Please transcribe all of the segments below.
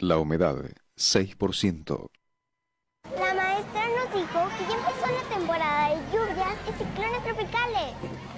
La humedad, 6%.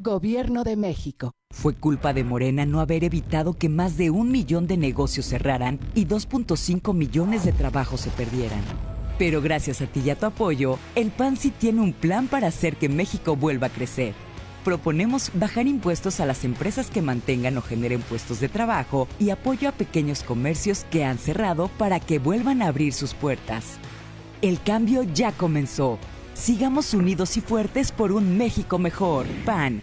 Gobierno de México. Fue culpa de Morena no haber evitado que más de un millón de negocios cerraran y 2.5 millones de trabajos se perdieran. Pero gracias a ti y a tu apoyo, el PAN sí tiene un plan para hacer que México vuelva a crecer. Proponemos bajar impuestos a las empresas que mantengan o generen puestos de trabajo y apoyo a pequeños comercios que han cerrado para que vuelvan a abrir sus puertas. El cambio ya comenzó. Sigamos unidos y fuertes por un México mejor. PAN,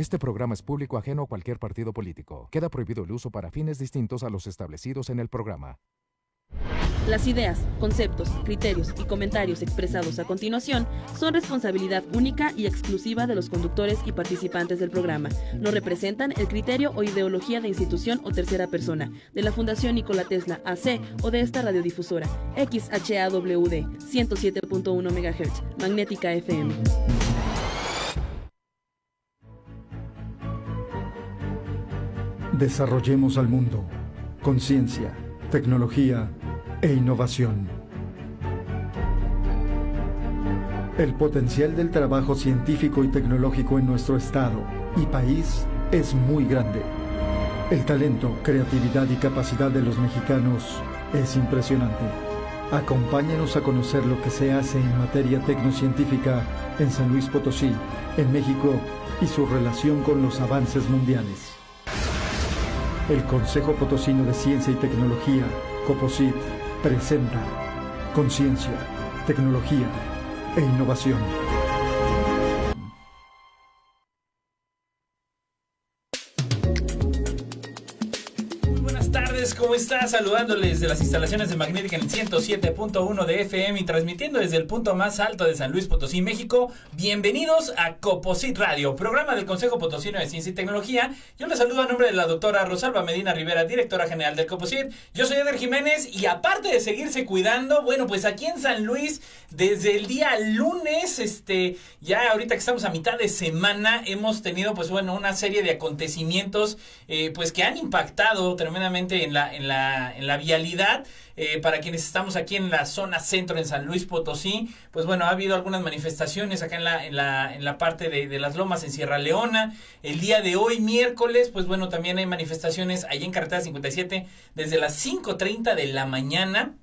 Este programa es público ajeno a cualquier partido político. Queda prohibido el uso para fines distintos a los establecidos en el programa. Las ideas, conceptos, criterios y comentarios expresados a continuación son responsabilidad única y exclusiva de los conductores y participantes del programa. No representan el criterio o ideología de institución o tercera persona, de la Fundación Nikola Tesla AC o de esta radiodifusora, XHAWD 107.1 MHz, Magnética FM. Desarrollemos al mundo con ciencia, tecnología e innovación. El potencial del trabajo científico y tecnológico en nuestro estado y país es muy grande. El talento, creatividad y capacidad de los mexicanos es impresionante. Acompáñenos a conocer lo que se hace en materia tecnocientífica en San Luis Potosí, en México y su relación con los avances mundiales. El Consejo Potosino de Ciencia y Tecnología, COPOSIT, presenta Conciencia, Tecnología e Innovación. Tardes, ¿cómo estás? Saludándoles de las instalaciones de Magnética en el 107.1 de FM y transmitiendo desde el punto más alto de San Luis Potosí, México. Bienvenidos a Coposit Radio, programa del Consejo Potosino de Ciencia y Tecnología. Yo les saludo a nombre de la doctora Rosalba Medina Rivera, directora general del Coposit. Yo soy Eder Jiménez y aparte de seguirse cuidando, bueno, pues aquí en San Luis, desde el día lunes, este, ya ahorita que estamos a mitad de semana, hemos tenido, pues bueno, una serie de acontecimientos, eh, pues que han impactado tremendamente en la, en la vialidad. Eh, para quienes estamos aquí en la zona centro en San Luis Potosí, pues bueno, ha habido algunas manifestaciones acá en la, en la, en la parte de, de las lomas en Sierra Leona. El día de hoy, miércoles, pues bueno, también hay manifestaciones allí en Carretera 57 desde las 5.30 de la mañana.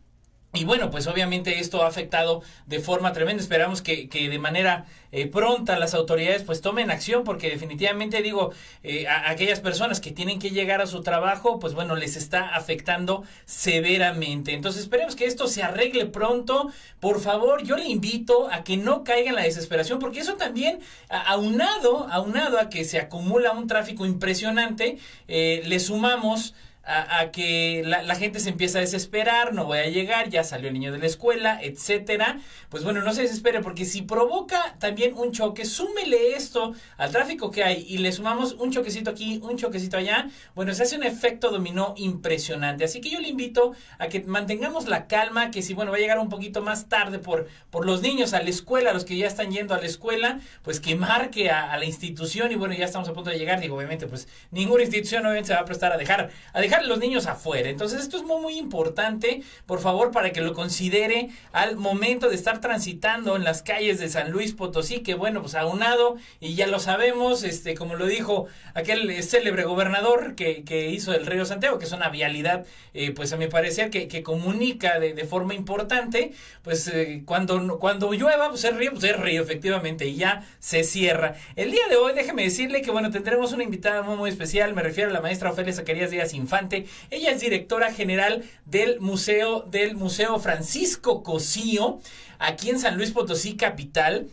Y bueno, pues obviamente esto ha afectado de forma tremenda. Esperamos que, que de manera eh, pronta las autoridades pues tomen acción porque definitivamente digo, eh, a, aquellas personas que tienen que llegar a su trabajo, pues bueno, les está afectando severamente. Entonces esperemos que esto se arregle pronto. Por favor, yo le invito a que no caiga en la desesperación porque eso también, aunado, aunado a que se acumula un tráfico impresionante, eh, le sumamos a, que la, gente se empieza a desesperar, no voy a llegar, ya salió el niño de la escuela, etcétera. Pues bueno, no se desespere porque si provoca también un choque, súmele esto al tráfico que hay y le sumamos un choquecito aquí, un choquecito allá, bueno, se hace un efecto dominó impresionante. Así que yo le invito a que mantengamos la calma, que si bueno, va a llegar un poquito más tarde por, por los niños a la escuela, los que ya están yendo a la escuela, pues que marque a, a la institución y bueno, ya estamos a punto de llegar, digo, obviamente, pues ninguna institución obviamente se va a prestar a dejar, a dejar los niños afuera. Entonces esto es muy muy importante, por favor, para que lo considere al momento de estar transitando en las calles de San Luis Potosí, que bueno, pues aunado, y ya lo sabemos, este, como lo dijo aquel célebre gobernador que, que hizo el río Santiago, que es una vialidad, eh, pues a mi parecer, que, que comunica de, de, forma importante, pues eh, cuando, cuando llueva, pues es río, pues es río, efectivamente, y ya se cierra. El día de hoy, déjeme decirle que bueno, tendremos una invitada muy, muy especial, me refiero a la maestra Ofelia Zacarías Díaz Infante, ella es directora general del Museo, del Museo Francisco Cosío, aquí en San Luis Potosí, capital.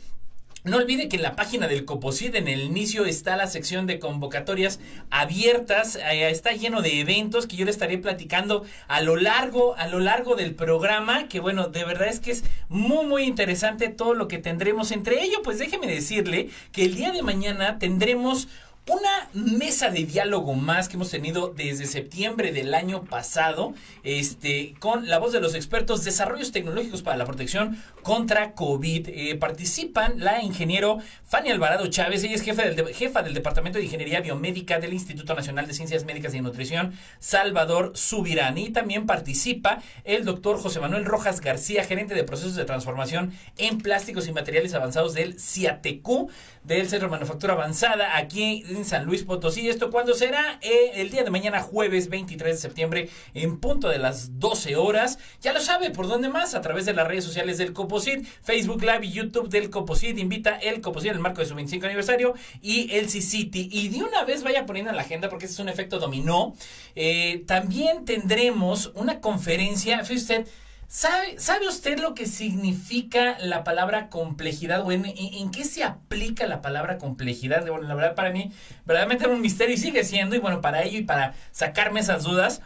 No olvide que en la página del Coposid en el inicio está la sección de convocatorias abiertas, eh, está lleno de eventos que yo le estaré platicando a lo largo a lo largo del programa, que bueno, de verdad es que es muy muy interesante todo lo que tendremos. Entre ello, pues déjeme decirle que el día de mañana tendremos una mesa de diálogo más que hemos tenido desde septiembre del año pasado, este, con la voz de los expertos desarrollos tecnológicos para la protección contra COVID. Eh, participan la ingeniero Fanny Alvarado Chávez, ella es jefa del, jefa del Departamento de Ingeniería Biomédica del Instituto Nacional de Ciencias Médicas y Nutrición, Salvador Subirán. Y también participa el doctor José Manuel Rojas García, gerente de procesos de transformación en plásticos y materiales avanzados del CIATECU, del Centro de Manufactura Avanzada, aquí en San Luis Potosí. ¿Esto cuándo será? Eh, el día de mañana, jueves 23 de septiembre, en punto de las 12 horas. Ya lo sabe, ¿por dónde más? A través de las redes sociales del Coposit, Facebook Live y YouTube del Coposit. Invita el Coposit en el marco de su 25 aniversario y el C-City. Y de una vez vaya poniendo en la agenda porque ese es un efecto dominó. Eh, también tendremos una conferencia, fíjese usted, ¿Sabe, ¿Sabe usted lo que significa la palabra complejidad o en, en, qué se aplica la palabra complejidad? Bueno, la verdad para mí verdaderamente era un misterio y sigue siendo, y bueno, para ello y para sacarme esas dudas,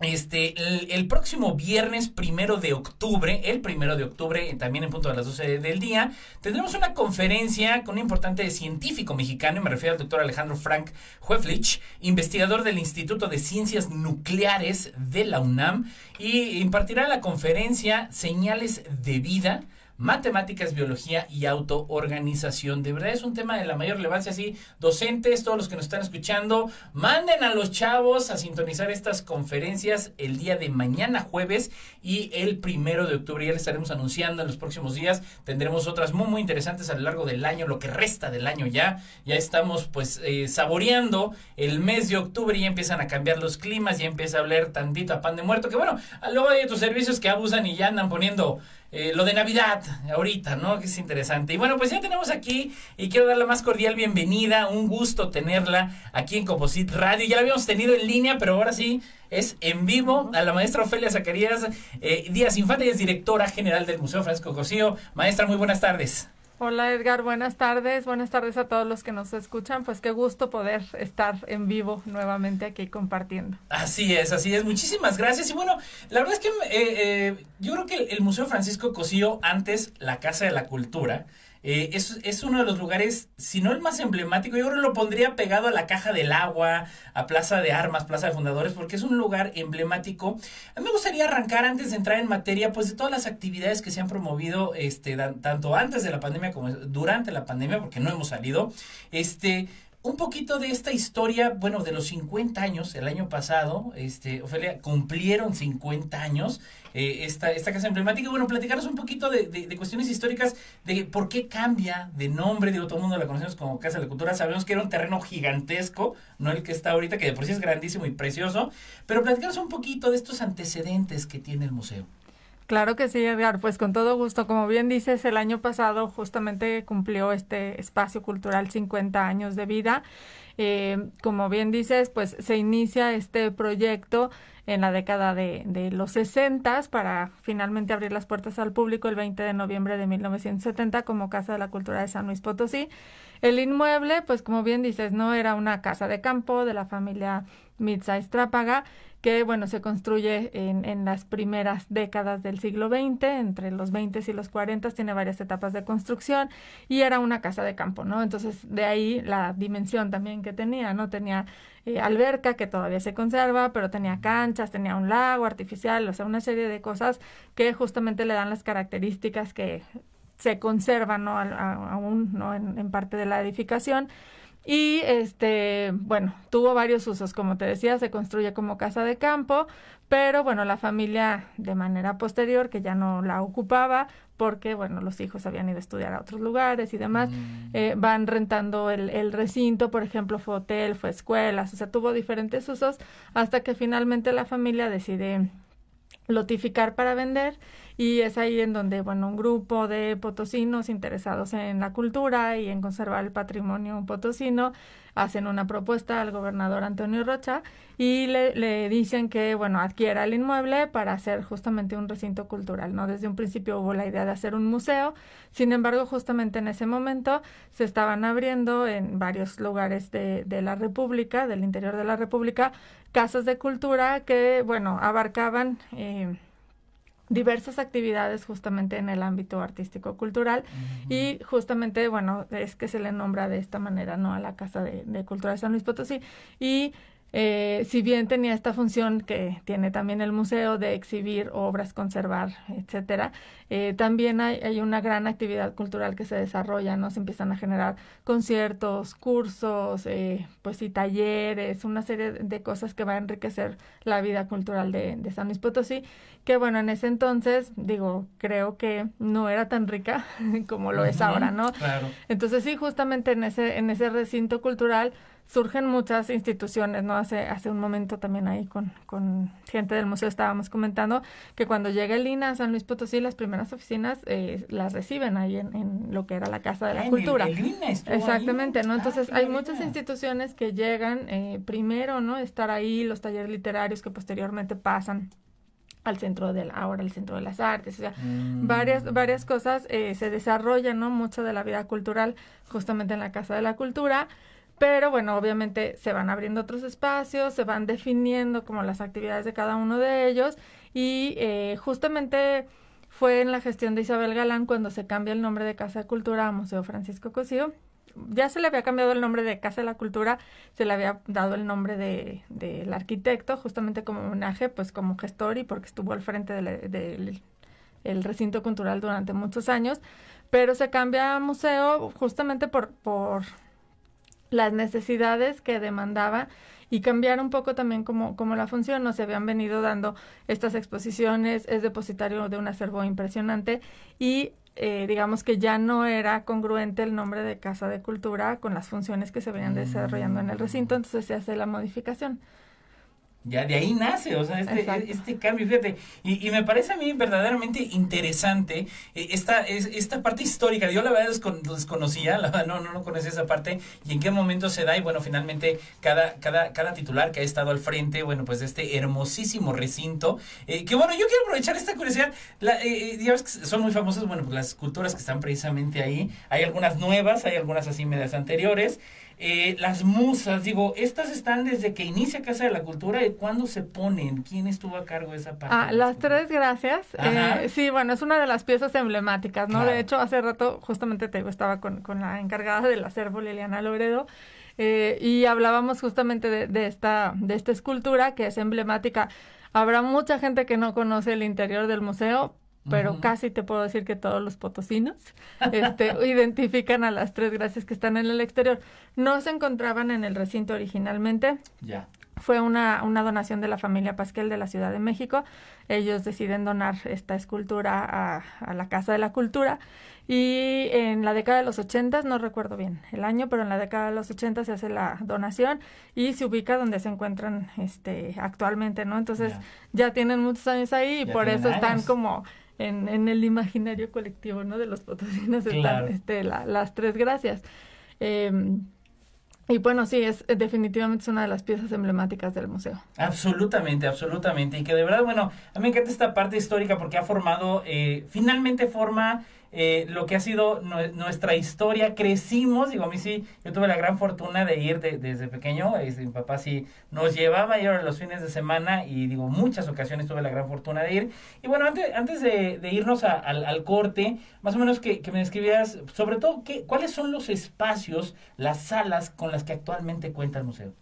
este, el, próximo viernes primero de octubre, el primero de octubre, también en punto de las 12 del día, tendremos una conferencia con un importante científico mexicano, y me refiero al doctor Alejandro Frank Hueflich, investigador del Instituto de Ciencias Nucleares de la UNAM, y impartirá la conferencia Señales de Vida, matemáticas, biología y autoorganización. De verdad es un tema de la mayor relevancia, así, docentes, todos los que nos están escuchando, manden a los chavos a sintonizar estas conferencias el día de mañana jueves y el primero de octubre. Ya les estaremos anunciando en los próximos días. Tendremos otras muy, muy interesantes a lo largo del año, lo que resta del año ya. Ya estamos pues eh, saboreando el mes de octubre, ya empiezan a cambiar los climas, ya empieza a hablar tantito a pan de muerto, que bueno, luego hay otros servicios que abusan y ya andan poniendo eh, lo de Navidad ahorita, ¿no? Que es interesante. Y bueno, pues ya tenemos aquí y quiero darle más cordial bienvenida, un gusto tenerla aquí en Composit Radio. Ya la habíamos tenido en línea, pero ahora sí es en vivo a la maestra Ofelia Zacarías eh, Díaz Infante, es directora general del Museo Francisco Cosío. Maestra, muy buenas tardes. Hola Edgar, buenas tardes, buenas tardes a todos los que nos escuchan, pues qué gusto poder estar en vivo nuevamente aquí compartiendo. Así es, así es, muchísimas gracias. Y bueno, la verdad es que eh, eh, yo creo que el, Museo Francisco Cosío, antes la Casa de la Cultura, eh, es, es, uno de los lugares, si no el más emblemático, yo creo que lo pondría pegado a la Caja del Agua, a Plaza de Armas, Plaza de Fundadores, porque es un lugar emblemático. A mí me gustaría arrancar antes de entrar en materia, pues de todas las actividades que se han promovido, este, tanto antes de la pandemia como durante la pandemia, porque no hemos salido. Este, un poquito de esta historia, bueno, de los 50 años, el año pasado, este, Ofelia, cumplieron 50 años eh, esta, esta casa emblemática. Bueno, platicarnos un poquito de, de, cuestiones históricas, de por qué cambia de nombre, digo, todo el mundo la conocemos como Casa de la Cultura, sabemos que era un terreno gigantesco, no el que está ahorita, que de por sí es grandísimo y precioso, pero platicarnos un poquito de estos antecedentes que tiene el museo. Claro que sí, Edgar, pues con todo gusto. Como bien dices, el año pasado justamente cumplió este espacio cultural 50 años de vida. Eh, como bien dices, pues se inicia este proyecto en la década de, los 60 para finalmente abrir las puertas al público el 20 de noviembre de 1970 como Casa de la Cultura de San Luis Potosí. El inmueble, pues como bien dices, no era una casa de campo de la familia Mitza Estrápaga, que bueno, se construye en, en, las primeras décadas del siglo XX, entre los 20 y los 40, tiene varias etapas de construcción y era una casa de campo, ¿no? Entonces, de ahí la dimensión también que tenía, ¿no? Tenía eh, alberca que todavía se conserva, pero tenía canchas, tenía un lago artificial, o sea, una serie de cosas que justamente le dan las características que se conservan, ¿no? aún, ¿no? En, en parte de la edificación. Y este, bueno, tuvo varios usos, como te decía, se construye como casa de campo, pero bueno, la familia de manera posterior, que ya no la ocupaba, porque bueno, los hijos habían ido a estudiar a otros lugares y demás, Mm. eh, van rentando el, el recinto, por ejemplo, fue hotel, fue escuelas, o sea, tuvo diferentes usos, hasta que finalmente la familia decide lotificar para vender y es ahí en donde, bueno, un grupo de potosinos interesados en la cultura y en conservar el patrimonio potosino hacen una propuesta al gobernador Antonio Rocha y le, le dicen que, bueno, adquiera el inmueble para hacer justamente un recinto cultural, ¿no? Desde un principio hubo la idea de hacer un museo, sin embargo, justamente en ese momento se estaban abriendo en varios lugares de, de la República, del interior de la República, casas de cultura que, bueno, abarcaban... Eh, diversas actividades justamente en el ámbito artístico cultural. Y justamente bueno es que se le nombra de esta manera no a la casa de, de cultura de San Luis Potosí. Y eh, si bien tenía esta función que tiene también el museo de exhibir obras, conservar, etcétera, eh, también hay, hay, una gran actividad cultural que se desarrolla, ¿no? Se empiezan a generar conciertos, cursos, eh, pues y talleres, una serie de cosas que va a enriquecer la vida cultural de, de San Luis Potosí, que bueno, en ese entonces, digo, creo que no era tan rica como lo uh -huh, es ahora, ¿no? Claro. Entonces sí, justamente en ese, en ese recinto cultural surgen muchas instituciones, ¿no? Hace, hace un momento también ahí con, con gente del museo estábamos comentando que cuando llega el INA a San Luis Potosí, las primeras oficinas eh, las reciben ahí en, en, lo que era la Casa de la Cultura. El, el INA Exactamente, ahí. ¿no? Entonces Ah, hay qué muchas instituciones que llegan eh, primero, ¿no? Estar ahí, los talleres literarios que posteriormente pasan al centro de la, ahora el centro de las artes, o sea, Mm. varias, varias cosas eh, se desarrollan, ¿no? Mucho de la vida cultural justamente en la Casa de la Cultura, pero bueno, obviamente se van abriendo otros espacios, se van definiendo como las actividades de cada uno de ellos y eh, justamente fue en la gestión de Isabel Galán cuando se cambia el nombre de Casa de Cultura a Museo Francisco Cosío. Ya se le había cambiado el nombre de Casa de la Cultura, se le había dado el nombre de del arquitecto, justamente como homenaje, pues como gestor y porque estuvo al frente del, del el recinto cultural durante muchos años, pero se cambia a museo justamente por, por las necesidades que demandaba y cambiar un poco también como, como la función. No se habían venido dando estas exposiciones, es depositario de un acervo impresionante y eh, digamos que ya no era congruente el nombre de Casa de Cultura con las funciones que se venían desarrollando en el recinto, entonces se hace la modificación. Ya de ahí nace, o sea, este, Exacto. este cambio, fíjate, y, y me parece a mí verdaderamente interesante eh, esta, es- esta parte histórica. Yo la verdad descon- desconocía, la verdad no, no, no conocía esa parte y en qué momento se da y bueno, finalmente cada, cada, cada titular que ha estado al frente, bueno, pues de este hermosísimo recinto, eh, que bueno, yo quiero aprovechar esta curiosidad, la, eh, eh, ya ves que son muy famosas, bueno, pues las esculturas que están precisamente ahí, hay algunas nuevas, hay algunas así medias anteriores, eh, las musas, digo, estas están desde que inicia Casa de la Cultura y cuándo se ponen, quién estuvo a cargo de esa parte. Ah, las tres gracias. Eh, sí, bueno, es una de las piezas emblemáticas, ¿no? Claro. De hecho, hace rato justamente te estaba con, con la encargada del acervo, Liliana Loredo, eh, y hablábamos justamente de, de esta, de esta escultura que es emblemática. Habrá mucha gente que no conoce el interior del museo, pero casi te puedo decir que todos los potosinos este, identifican a las tres gracias que están en el exterior. No se encontraban en el recinto originalmente, Ya. fue una, una donación de la familia Pasquel de la Ciudad de México. Ellos deciden donar esta escultura a, a la Casa de la Cultura y en la década de los 80, no recuerdo bien el año, pero en la década de los 80 se hace la donación y se ubica donde se encuentran este actualmente, ¿no? Entonces Ya. ya, tienen muchos años ahí y Ya por eso están como en, en el imaginario colectivo, ¿no? De los potosinos Claro. están este, la- las tres gracias. Em, y bueno, sí, es definitivamente es una de las piezas emblemáticas del museo. Absolutamente, absolutamente. Y que de verdad, bueno, a mí me encanta esta parte histórica porque ha formado, eh, finalmente forma eh, lo que ha sido nue- nuestra historia. Crecimos, digo, a mí sí, yo tuve la gran fortuna de ir de- desde pequeño. este, mi papá sí nos llevaba y ahora los fines de semana y digo, muchas ocasiones tuve la gran fortuna de ir. Y bueno, antes, antes de, irnos a- al, corte, más o menos que, que me describieras, sobre todo, qué, cuáles son los espacios, las salas con las que actualmente cuenta el museo.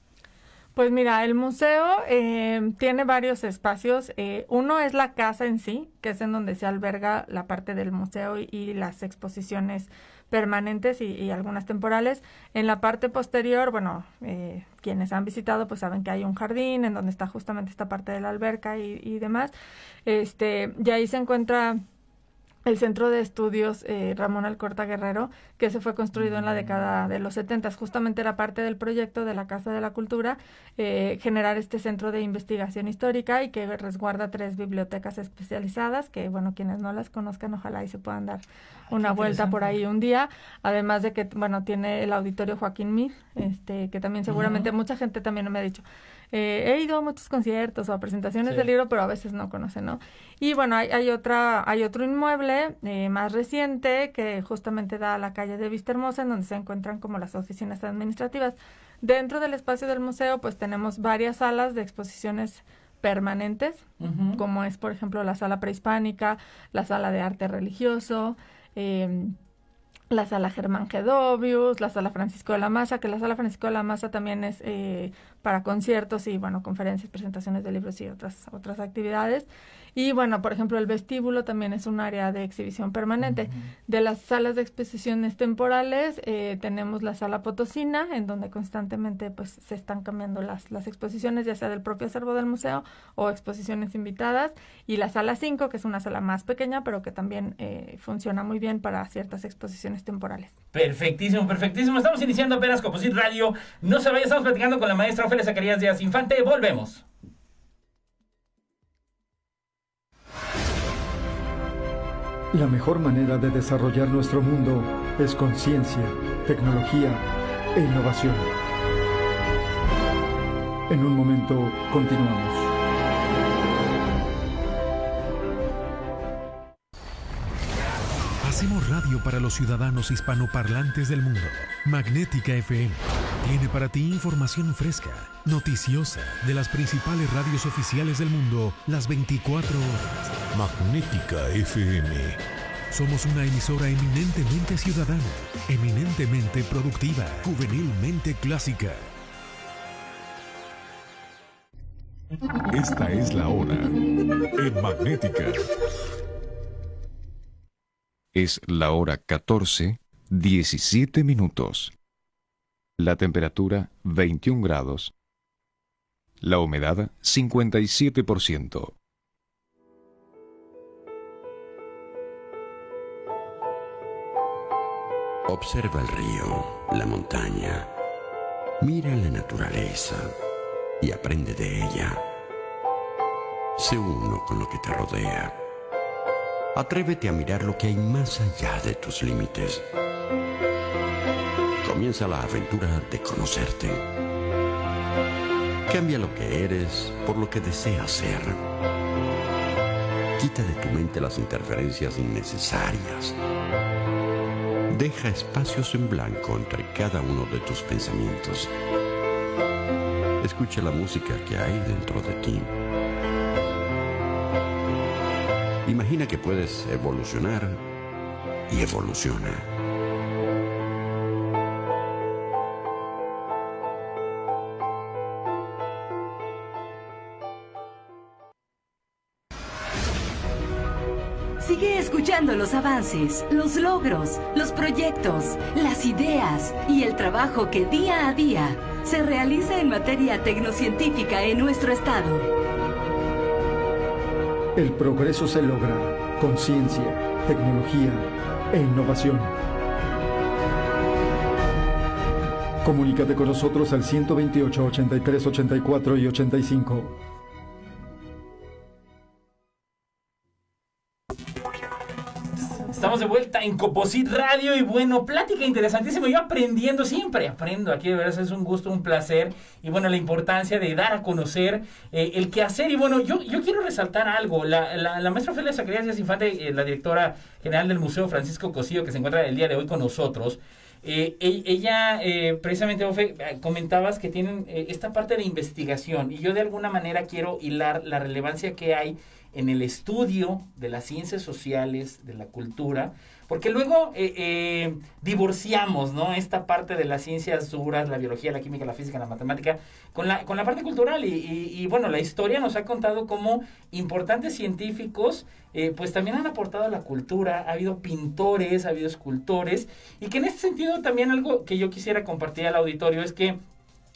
Pues mira, el museo eh, tiene varios espacios. Eh, uno es la casa en sí, que es en donde se alberga la parte del museo y, las exposiciones permanentes y, y, algunas temporales. En la parte posterior, bueno, eh, quienes han visitado pues saben que hay un jardín en donde está justamente esta parte de la alberca y, y demás. Este, y ahí se encuentra el Centro de Estudios eh, Ramón Alcorta Guerrero, que se fue construido en la década de los 70. Justamente era parte del proyecto de la Casa de la Cultura, eh, generar este centro de investigación histórica y que resguarda tres bibliotecas especializadas, que bueno, quienes no las conozcan, ojalá y se puedan dar una vuelta por ahí un día. Además de que, bueno, tiene el auditorio Joaquín Mir, este, que también seguramente uh -huh. mucha gente también me ha dicho, eh, he ido a muchos conciertos o a presentaciones sí. del libro, pero a veces no conocen, ¿no? Y bueno, hay, hay otra, hay otro inmueble eh, más reciente que justamente da a la calle de Vista Hermosa, en donde se encuentran como las oficinas administrativas. Dentro del espacio del museo, pues tenemos varias salas de exposiciones permanentes, uh -huh. como es, por ejemplo, la sala prehispánica, la sala de arte religioso, eh, la sala Germán Gedovius, la sala Francisco de la Maza, que la sala Francisco de la Maza también es eh, para conciertos y, bueno, conferencias, presentaciones de libros y otras, otras actividades. Y bueno, por ejemplo, el vestíbulo también es un área de exhibición permanente. Uh -huh. De las salas de exposiciones temporales, eh, tenemos la sala Potosina, en donde constantemente pues se están cambiando las, las exposiciones, ya sea del propio acervo del museo o exposiciones invitadas. Y la sala 5, que es una sala más pequeña, pero que también eh, funciona muy bien para ciertas exposiciones temporales. Perfectísimo, perfectísimo. Estamos iniciando apenas Composit Radio. No se vaya, estamos platicando con la maestra Ofelia Zacarías Díaz Infante. Volvemos. La mejor manera de desarrollar nuestro mundo es con ciencia, tecnología e innovación. En un momento continuamos. Hacemos radio para los ciudadanos hispanoparlantes del mundo. Magnética FM tiene para ti información fresca, noticiosa, de las principales radios oficiales del mundo las 24 horas. Magnética FM. Somos una emisora eminentemente ciudadana, eminentemente productiva, juvenilmente clásica. Esta es la hora en Magnética. Es la hora 14, 17 minutos. La temperatura 21 grados. La humedad 57%. Observa el río, la montaña. Mira la naturaleza y aprende de ella. Sé uno con lo que te rodea. Atrévete a mirar lo que hay más allá de tus límites. Comienza la aventura de conocerte. Cambia lo que eres por lo que deseas ser. Quita de tu mente las interferencias innecesarias. Deja espacios en blanco entre cada uno de tus pensamientos. Escucha la música que hay dentro de ti. Imagina que puedes evolucionar y evoluciona. Avances, los logros, los proyectos, las ideas y el trabajo que día a día se realiza en materia tecnocientífica en nuestro estado. El progreso se logra con ciencia, tecnología e innovación. Comunícate con nosotros al 128 83 84 y 85. Estamos de vuelta en Coposit Radio y bueno, plática interesantísima. Yo aprendiendo, siempre aprendo aquí, de verdad es un gusto, un placer. Y bueno, la importancia de dar a conocer eh, el quehacer. Y bueno, yo, yo quiero resaltar algo. La, la, la maestra Ofelia Zacarías Díaz Infante, eh, la directora general del Museo Francisco Cosío, que se encuentra el día de hoy con nosotros, eh, ella, eh, precisamente, Ofe, comentabas que tienen eh, esta parte de investigación y yo de alguna manera quiero hilar la relevancia que hay en el estudio de las ciencias sociales, de la cultura, porque luego eh, eh, divorciamos, ¿no? Esta parte de las ciencias duras, la biología, la química, la física, la matemática, con la, con la parte cultural. Y, bueno, la historia nos ha contado cómo importantes científicos, eh, pues también han aportado a la cultura. Ha habido pintores, ha habido escultores, y que en este sentido también algo que yo quisiera compartir al auditorio es que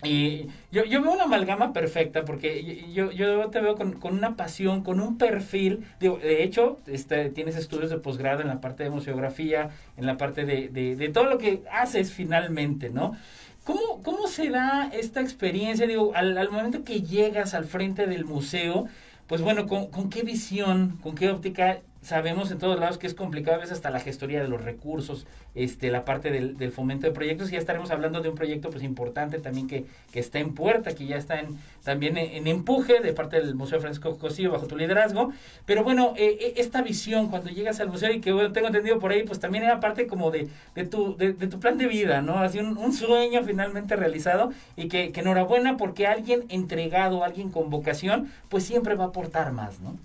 y yo, yo veo una amalgama perfecta porque yo, yo te veo con, con una pasión, con un perfil. de hecho, este, tienes estudios de posgrado en la parte de museografía, en la parte de, de, de todo lo que haces finalmente, ¿no? ¿Cómo, ¿Cómo se da esta experiencia? Digo, al, al momento que llegas al frente del museo, pues bueno, ¿con, ¿con, qué visión, con qué óptica sabemos en todos lados que es complicado a veces hasta la gestoría de los recursos, este, la parte del, fomento de proyectos, y ya estaremos hablando de un proyecto pues importante también que, que está en puerta, que ya está en, también en, empuje de parte del Museo Francisco Cosillo bajo tu liderazgo, pero bueno, eh, eh, esta visión cuando llegas al museo y que bueno, tengo entendido por ahí, pues también era parte como de, de, tu, de, tu plan de vida, ¿no? Así un, un sueño finalmente realizado y que, que enhorabuena porque alguien entregado, alguien con vocación, pues siempre va a aportar más, ¿no?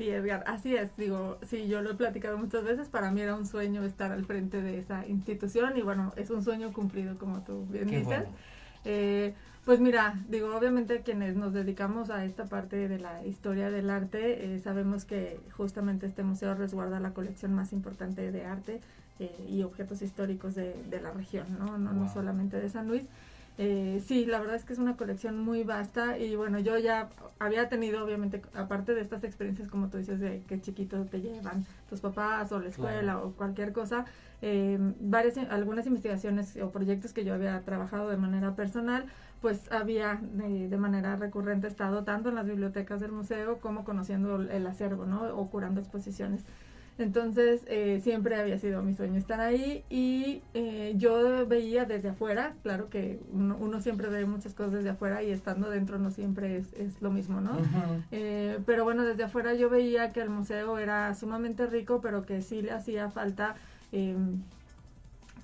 Sí, Edgar, así es. Digo, sí, yo lo he platicado muchas veces. Para mí era un sueño estar al frente de esa institución y bueno, es un sueño cumplido, como tú bien dices. Eh, pues mira, digo, obviamente quienes nos dedicamos a esta parte de la historia del arte, eh, sabemos que justamente este museo resguarda la colección más importante de arte eh, y objetos históricos de, de, la región, ¿no? No, no solamente de San Luis. Eh, sí, la verdad es que es una colección muy vasta y bueno, yo ya había tenido obviamente, aparte de estas experiencias como tú dices, de que chiquito te llevan tus papás o la escuela o cualquier cosa, eh, varias, algunas investigaciones o proyectos que yo había trabajado de manera personal, pues había de, manera recurrente estado tanto en las bibliotecas del museo como conociendo el acervo, ¿no? O curando exposiciones. Entonces eh, siempre había sido mi sueño estar ahí y eh, yo veía desde afuera, claro que uno, siempre ve muchas cosas desde afuera y estando dentro no siempre es, es lo mismo, ¿no? eh, pero bueno, desde afuera yo veía que el museo era sumamente rico, pero que sí le hacía falta em,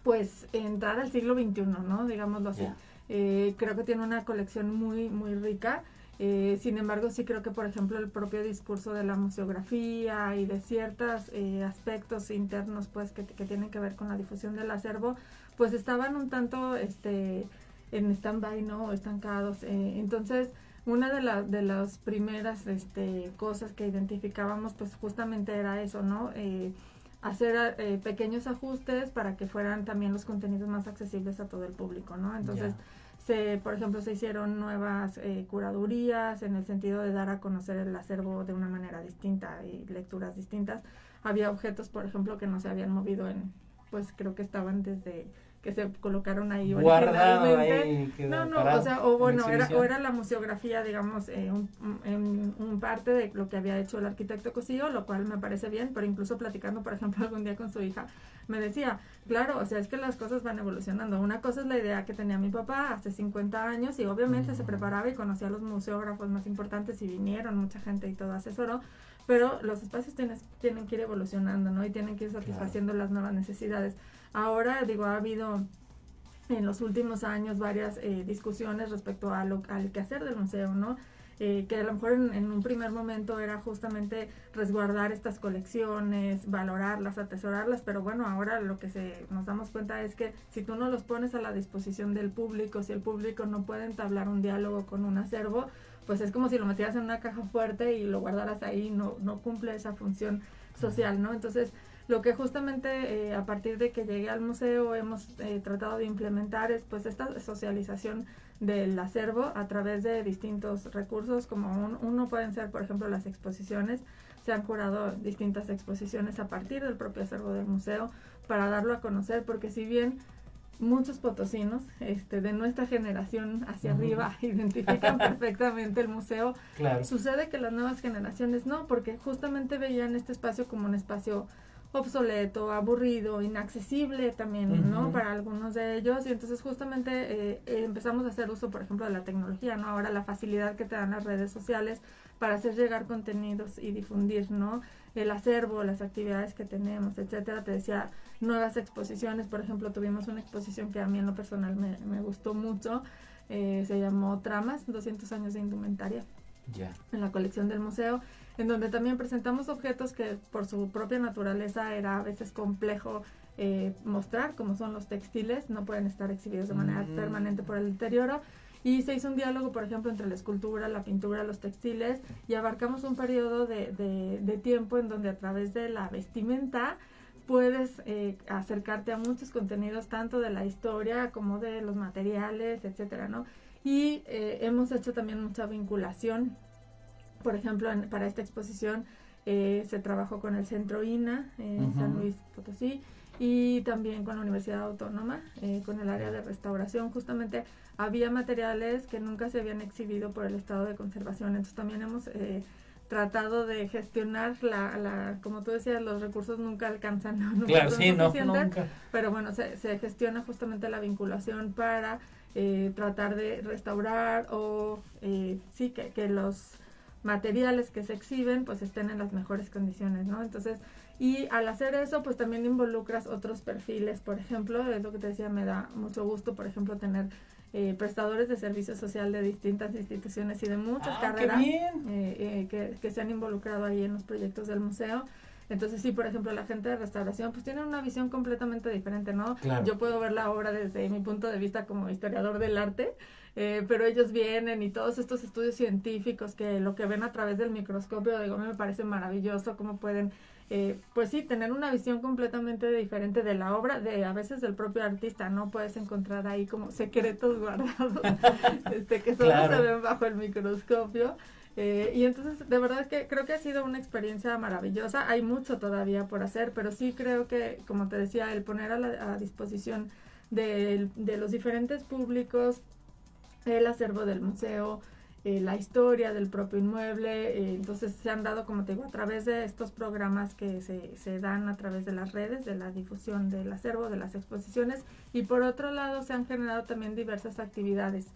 pues entrar al siglo XXI, ¿no? Digámoslo así. Eh, creo que tiene una colección muy, muy rica. Eh, sin embargo, sí creo que, por ejemplo, el propio discurso de la museografía y de ciertos eh, aspectos internos, pues, que, tienen que ver con la difusión del acervo, pues estaban un tanto este, en stand-by, ¿no? Estancados. Eh, entonces, una de, la, de las primeras este, cosas que identificábamos, pues, justamente era eso, ¿no? hacer pequeños ajustes para que fueran también los contenidos más accesibles a todo el público, ¿no? Entonces por ejemplo, se hicieron nuevas eh, curadurías en el sentido de dar a conocer el acervo de una manera distinta y lecturas distintas. Había objetos, por ejemplo, que no se habían movido en, pues creo que estaban desde que se colocaron ahí guardado ahí no no o sea o bueno era o era la museografía digamos eh, un, en un parte de lo que había hecho el arquitecto Cosillo lo cual me parece bien pero incluso platicando por ejemplo algún día con su hija me decía claro o sea es que las cosas van evolucionando. Una cosa es la idea que tenía mi papá hace 50 años y obviamente se preparaba y conocía a los museógrafos más importantes y vinieron mucha gente y todo asesoró pero los espacios tienes, tienen que ir evolucionando, ¿no? Y tienen que ir satisfaciendo las nuevas necesidades. Ahora, digo, ha habido en los últimos años varias eh, discusiones respecto a lo, al quehacer del museo, ¿no? Eh, que a lo mejor en, un primer momento era justamente resguardar estas colecciones, valorarlas, atesorarlas, pero bueno, ahora lo que se, nos damos cuenta es que si tú no los pones a la disposición del público, si el público no puede entablar un diálogo con un acervo, pues es como si lo metieras en una caja fuerte y lo guardaras ahí, no, no cumple esa función social, ¿no? Entonces, lo que justamente eh, a partir de que llegué al museo hemos eh, tratado de implementar es pues esta socialización del acervo a través de distintos recursos, como uno pueden ser, por ejemplo, las exposiciones. Se han curado distintas exposiciones a partir del propio acervo del museo para darlo a conocer, porque si bien muchos potosinos este, de nuestra generación hacia arriba identifican perfectamente el museo. Sucede que las nuevas generaciones no, porque justamente veían este espacio como un espacio obsoleto, aburrido, inaccesible también, ¿no? Para algunos de ellos. Y entonces justamente eh, empezamos a hacer uso, por ejemplo, de la tecnología, ¿no? Ahora la facilidad que te dan las redes sociales para hacer llegar contenidos y difundir, ¿no? El acervo, las actividades que tenemos, etcétera. Te decía, nuevas exposiciones, por ejemplo, tuvimos una exposición que a mí en lo personal me, me gustó mucho, eh, se llamó Tramas, 200 años de indumentaria. En la colección del museo, en donde también presentamos objetos que por su propia naturaleza era a veces complejo eh, mostrar, como son los textiles, no pueden estar exhibidos de manera Mm. permanente por el deterioro. Y se hizo un diálogo, por ejemplo, entre la escultura, la pintura, los textiles, y abarcamos un periodo de, de- de tiempo en donde a través de la vestimenta puedes eh, acercarte a muchos contenidos, tanto de la historia como de los materiales, etcétera, ¿no? Y eh, hemos hecho también mucha vinculación. Por ejemplo, en- para esta exposición eh, se trabajó con el Centro INA en. San Luis Potosí y también con la Universidad Autónoma, eh, con el área de restauración. Justamente había materiales que nunca se habían exhibido por el estado de conservación. Entonces también hemos eh, tratado de gestionar la, la, como tú decías, los recursos nunca alcanzan. ¿no? Nunca Claro, sí, no, nunca. Pero bueno, se, se gestiona justamente la vinculación para eh, tratar de restaurar o eh, sí, que, que los materiales que se exhiben pues estén en las mejores condiciones, ¿no? Entonces, y al hacer eso pues también involucras otros perfiles, por ejemplo, es lo que te decía, me da mucho gusto, por ejemplo, tener eh, prestadores de servicio social de distintas instituciones y de muchas Ah, carreras eh, eh, que, que se han involucrado ahí en los proyectos del museo. Entonces sí, por ejemplo, la gente de restauración pues tiene una visión completamente diferente, ¿no? Claro. Yo puedo ver la obra desde mi punto de vista como historiador del arte, eh, pero ellos vienen y todos estos estudios científicos que lo que ven a través del microscopio, digo, me parece maravilloso cómo pueden, eh, pues sí, tener una visión completamente diferente de la obra, de a veces del propio artista, ¿no? Puedes encontrar ahí como secretos guardados, este, que solo Claro. se ven bajo el microscopio. Eh, y entonces, de verdad que creo que ha sido una experiencia maravillosa. Hay mucho todavía por hacer, pero sí creo que, como te decía, el poner a, la, a disposición del- de los diferentes públicos el acervo del museo, eh, la historia del propio inmueble. eh, entonces se han dado, como te digo, a través de estos programas que se, se dan a través de las redes, de la difusión del acervo, de las exposiciones. Y por otro lado, se han generado también diversas actividades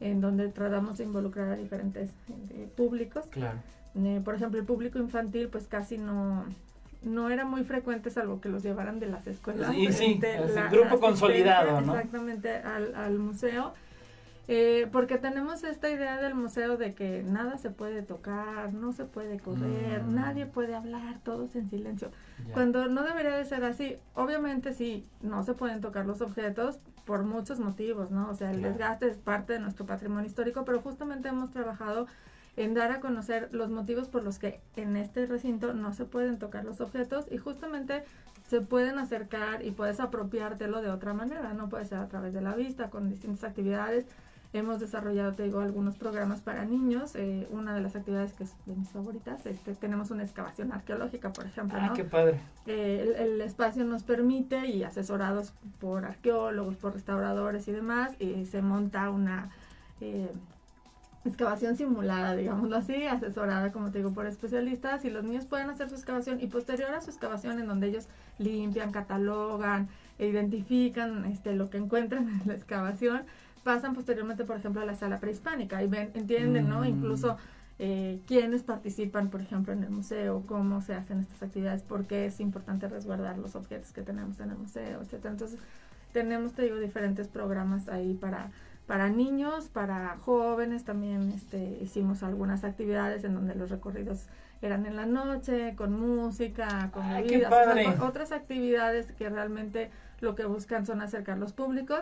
en donde tratamos de involucrar a diferentes eh, públicos. Claro. Eh, por ejemplo, el público infantil, pues casi no no era muy frecuente salvo que los llevaran de las escuelas. Sí, sí, la- grupo consolidado, ¿no? Exactamente, al, al museo. Eh, porque tenemos esta idea del museo de que nada se puede tocar, no se puede correr, Mm. nadie puede hablar, todos en silencio. Cuando no debería de ser así, obviamente sí, no se pueden tocar los objetos por muchos motivos, ¿no? O sea, el desgaste es parte de nuestro patrimonio histórico, pero justamente hemos trabajado en dar a conocer los motivos por los que en este recinto no se pueden tocar los objetos y justamente se pueden acercar y puedes apropiártelo de otra manera, no puede ser a través de la vista, con distintas actividades. Hemos desarrollado, te digo, algunos programas para niños. eh, una de las actividades que es de mis favoritas, este, tenemos una excavación arqueológica, por ejemplo. Ah, ¿no? qué padre. Eh, el, el espacio nos permite, y asesorados por arqueólogos, por restauradores y demás, eh, se monta una eh, excavación simulada, digámoslo así, asesorada, como te digo, por especialistas, y los niños pueden hacer su excavación, y posterior a su excavación, en donde ellos limpian, catalogan, e identifican este, lo que encuentran en la excavación, pasan posteriormente, por ejemplo, a la sala prehispánica, y ven, entienden, ¿no? Mm. Incluso eh, quiénes participan, por ejemplo, en el museo, cómo se hacen estas actividades, por qué es importante resguardar los objetos que tenemos en el museo, etcétera. Entonces, tenemos, te digo, diferentes programas ahí para, para niños, para jóvenes, también este, hicimos algunas actividades en donde los recorridos eran en la noche, con música, con Ay, bebidas, o sea, padre. con otras actividades que realmente lo que buscan son acercar los públicos.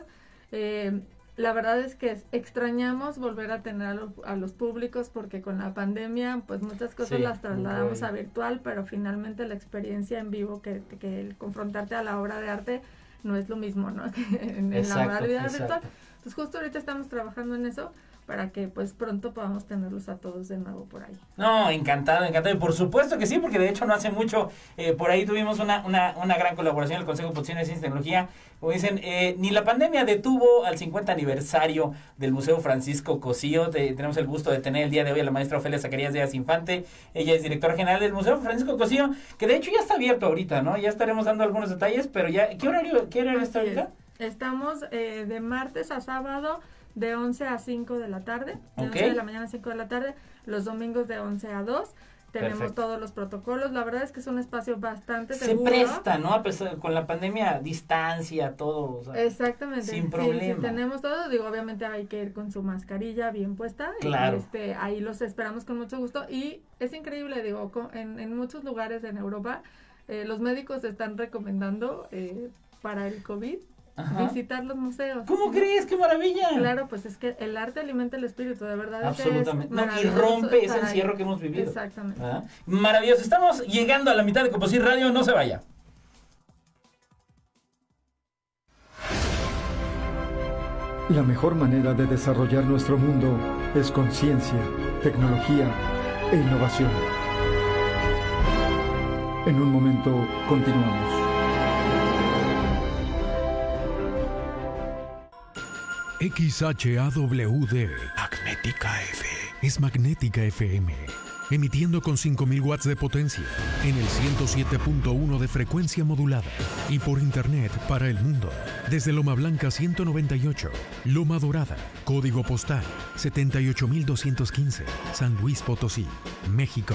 Eh, la verdad es que extrañamos volver a tener a, los- a los públicos porque con la pandemia pues muchas cosas Sí, las trasladamos a virtual, pero finalmente la experiencia en vivo que, que el confrontarte a la obra de arte no es lo mismo, ¿no? En, en la modalidad exacto. virtual. Entonces justo ahorita estamos trabajando en eso para que pues pronto podamos tenerlos a todos de nuevo por ahí. No, encantado, encantado. Y por supuesto que sí, porque de hecho no hace mucho, eh, por ahí tuvimos una, una, una gran colaboración el Consejo de Ciencia y Tecnología. Como dicen, eh, ni la pandemia detuvo al 50 aniversario del Museo Francisco Cosío. Te- tenemos el gusto de tener el día de hoy a la maestra Ofelia Zacarías Díaz Infante. Ella es directora general del Museo Francisco Cosío, que de hecho ya está abierto ahorita, ¿no? Ya estaremos dando algunos detalles, pero ya, ¿qué horario, qué horario está ahorita? Estamos eh, de martes a sábado de 11 a 5 de la tarde, de Ok. 11 de la mañana a 5 de la tarde, los domingos de 11 a 2. tenemos Perfecto. todos los protocolos. La verdad es que es un espacio bastante Se seguro. presta, ¿no? A pesar, con la pandemia, distancia, todo. o sea, Exactamente. Sin problema. sí, tenemos todo. Digo, obviamente hay que ir con su mascarilla bien puesta. y, Claro. este, ahí los esperamos con mucho gusto. Y es increíble, digo, en, en muchos lugares en Europa, eh, los médicos están recomendando eh, para el COVID Ajá. visitar los museos. ¿Cómo crees? ¡Qué maravilla! Claro, pues es que el arte alimenta el espíritu, de verdad. es que es Absolutamente. No, y rompe ese encierro que hemos vivido. Exactamente. ¿verdad? Maravilloso. Estamos llegando a la mitad de Composite Radio. No se vaya. La mejor manera de desarrollar nuestro mundo es con ciencia, tecnología e innovación. En un momento continuamos. XHAWD. Magnética F. Es Magnética FM. Emitiendo con 5000 watts de potencia en el 107.1 de frecuencia modulada y por internet para el mundo desde Loma Blanca 198, Loma Dorada, código postal 78215, San Luis Potosí, México.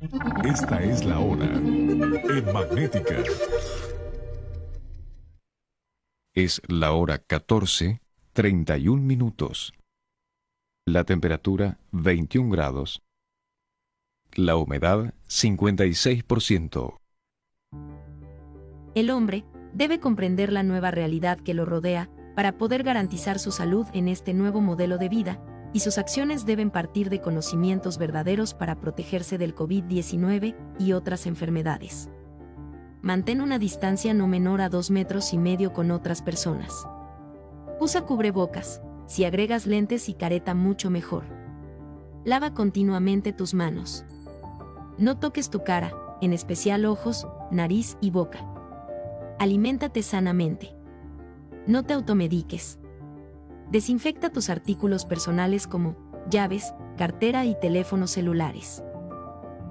Esta es la hora en Magnética. Es la hora 14, 31 minutos. La temperatura 21 grados. La humedad 56%. El hombre debe comprender la nueva realidad que lo rodea para poder garantizar su salud en este nuevo modelo de vida, y sus acciones deben partir de conocimientos verdaderos para protegerse del COVID-19 y otras enfermedades. Mantén una distancia no menor a dos metros y medio con otras personas. Usa cubrebocas, si agregas lentes y careta mucho mejor. Lava continuamente tus manos. No toques tu cara, en especial ojos, nariz y boca. Aliméntate sanamente. No te automediques. Desinfecta tus artículos personales como llaves, cartera y teléfonos celulares.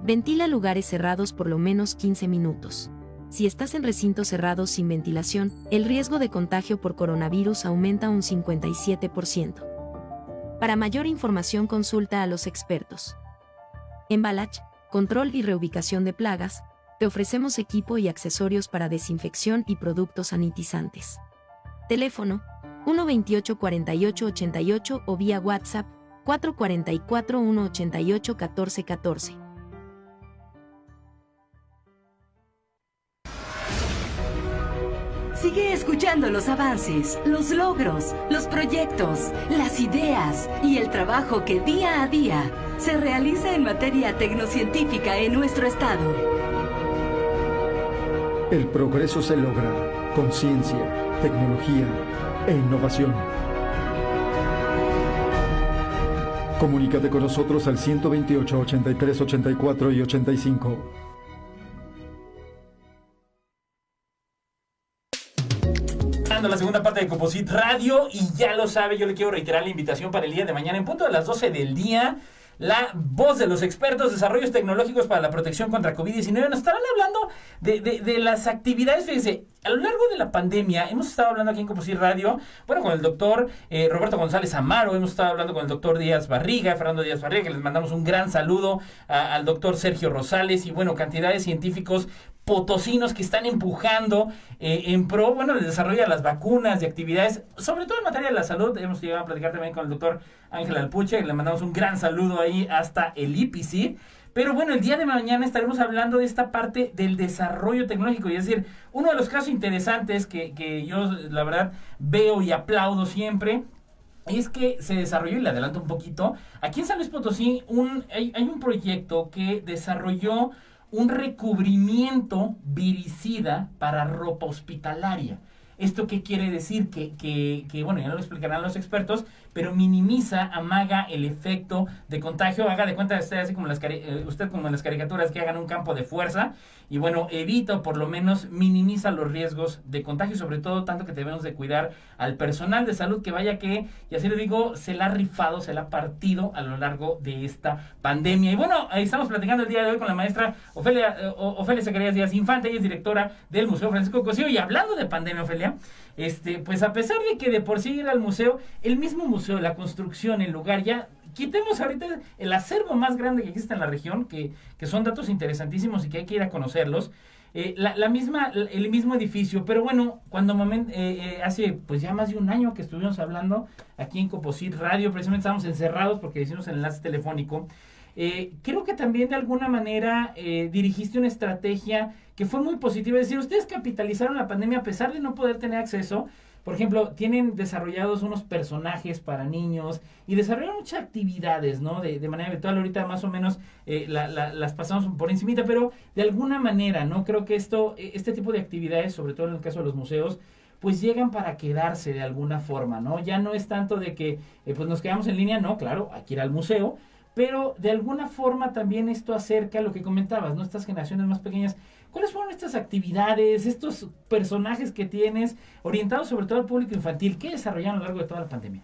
Ventila lugares cerrados por lo menos 15 minutos. Si estás en recintos cerrados sin ventilación, el riesgo de contagio por coronavirus aumenta un 57%. Para mayor información consulta a los expertos. En Balach, Control y Reubicación de Plagas, te ofrecemos equipo y accesorios para desinfección y productos sanitizantes. Teléfono 128 48 88 o vía WhatsApp 444 188 14 14. Sigue escuchando los avances, los logros, los proyectos, las ideas y el trabajo que día a día se realiza en materia tecnocientífica en nuestro estado. El progreso se logra con ciencia, tecnología e innovación. Comunícate con nosotros al 128 83 84 y 85. Dando la segunda parte de Composite Radio y ya lo sabe, yo le quiero reiterar la invitación para el día de mañana en punto de las 12 del día. La voz de los expertos, desarrollos tecnológicos para la protección contra COVID-19. Nos estarán hablando de, de, las actividades. Fíjense, a lo largo de la pandemia hemos estado hablando aquí en Composite Radio, bueno, con el doctor eh, Roberto González Amaro, hemos estado hablando con el doctor Díaz Barriga, Fernando Díaz Barriga, que les mandamos un gran saludo al doctor Sergio Rosales y bueno, cantidad de científicos potosinos que están empujando eh, en pro, bueno, el desarrollo de las vacunas, de actividades, sobre todo en materia de la salud. Hemos llegado a platicar también con el doctor Ángel Alpuche, le mandamos un gran saludo ahí hasta el IPC. Pero bueno, el día de mañana estaremos hablando de esta parte del desarrollo tecnológico. Y es decir, uno de los casos interesantes que, que yo, la verdad, veo y aplaudo siempre es que se desarrolló, y le adelanto un poquito, aquí en San Luis Potosí un, hay, hay un proyecto que desarrolló un recubrimiento viricida para ropa hospitalaria. ¿Esto qué quiere decir? Que, que, que, bueno, ya lo explicarán los expertos, pero minimiza, amaga el efecto de contagio. Haga de cuenta usted, así como las, eh, usted como en las caricaturas, que hagan un campo de fuerza y bueno, evita o por lo menos minimiza los riesgos de contagio, sobre todo tanto que debemos de cuidar al personal de salud que vaya que, y así le digo, se la ha rifado, se la ha partido a lo largo de esta pandemia. Y bueno, estamos platicando el día de hoy con la maestra Ofelia, eh, Ofelia Zacarías Díaz Infante, ella es directora del Museo Francisco Cosío, y hablando de pandemia, Ofelia, este, pues a pesar de que de por sí ir al museo, el mismo museo, la construcción, el lugar ya quitemos ahorita el acervo más grande que existe en la región, que, que son datos interesantísimos y que hay que ir a conocerlos. Eh, la, misma, el mismo edificio, pero bueno, cuando eh, eh, hace pues ya más de un año que estuvimos hablando aquí en Coposit Radio, precisamente estábamos encerrados porque hicimos el enlace telefónico. Creo que también de alguna manera dirigiste una estrategia que fue muy positiva, es decir, ustedes capitalizaron la pandemia a pesar de no poder tener acceso por ejemplo, tienen desarrollados unos personajes para niños y desarrollan muchas actividades, ¿no? De, manera virtual, ahorita más o menos eh, las pasamos por encimita, pero de alguna manera, ¿no? Creo que esto, e, este tipo de actividades, sobre todo en el caso de los museos, pues llegan para quedarse de alguna forma, ¿no? Ya no es tanto de que eh, pues nos quedamos en línea, no, claro, aquí ir al museo, pero de alguna forma también esto acerca a lo que comentabas, ¿no? Estas generaciones más pequeñas ¿Cuáles fueron estas actividades, estos personajes que tienes, orientados sobre todo al público infantil, que desarrollaron a lo largo de toda la pandemia?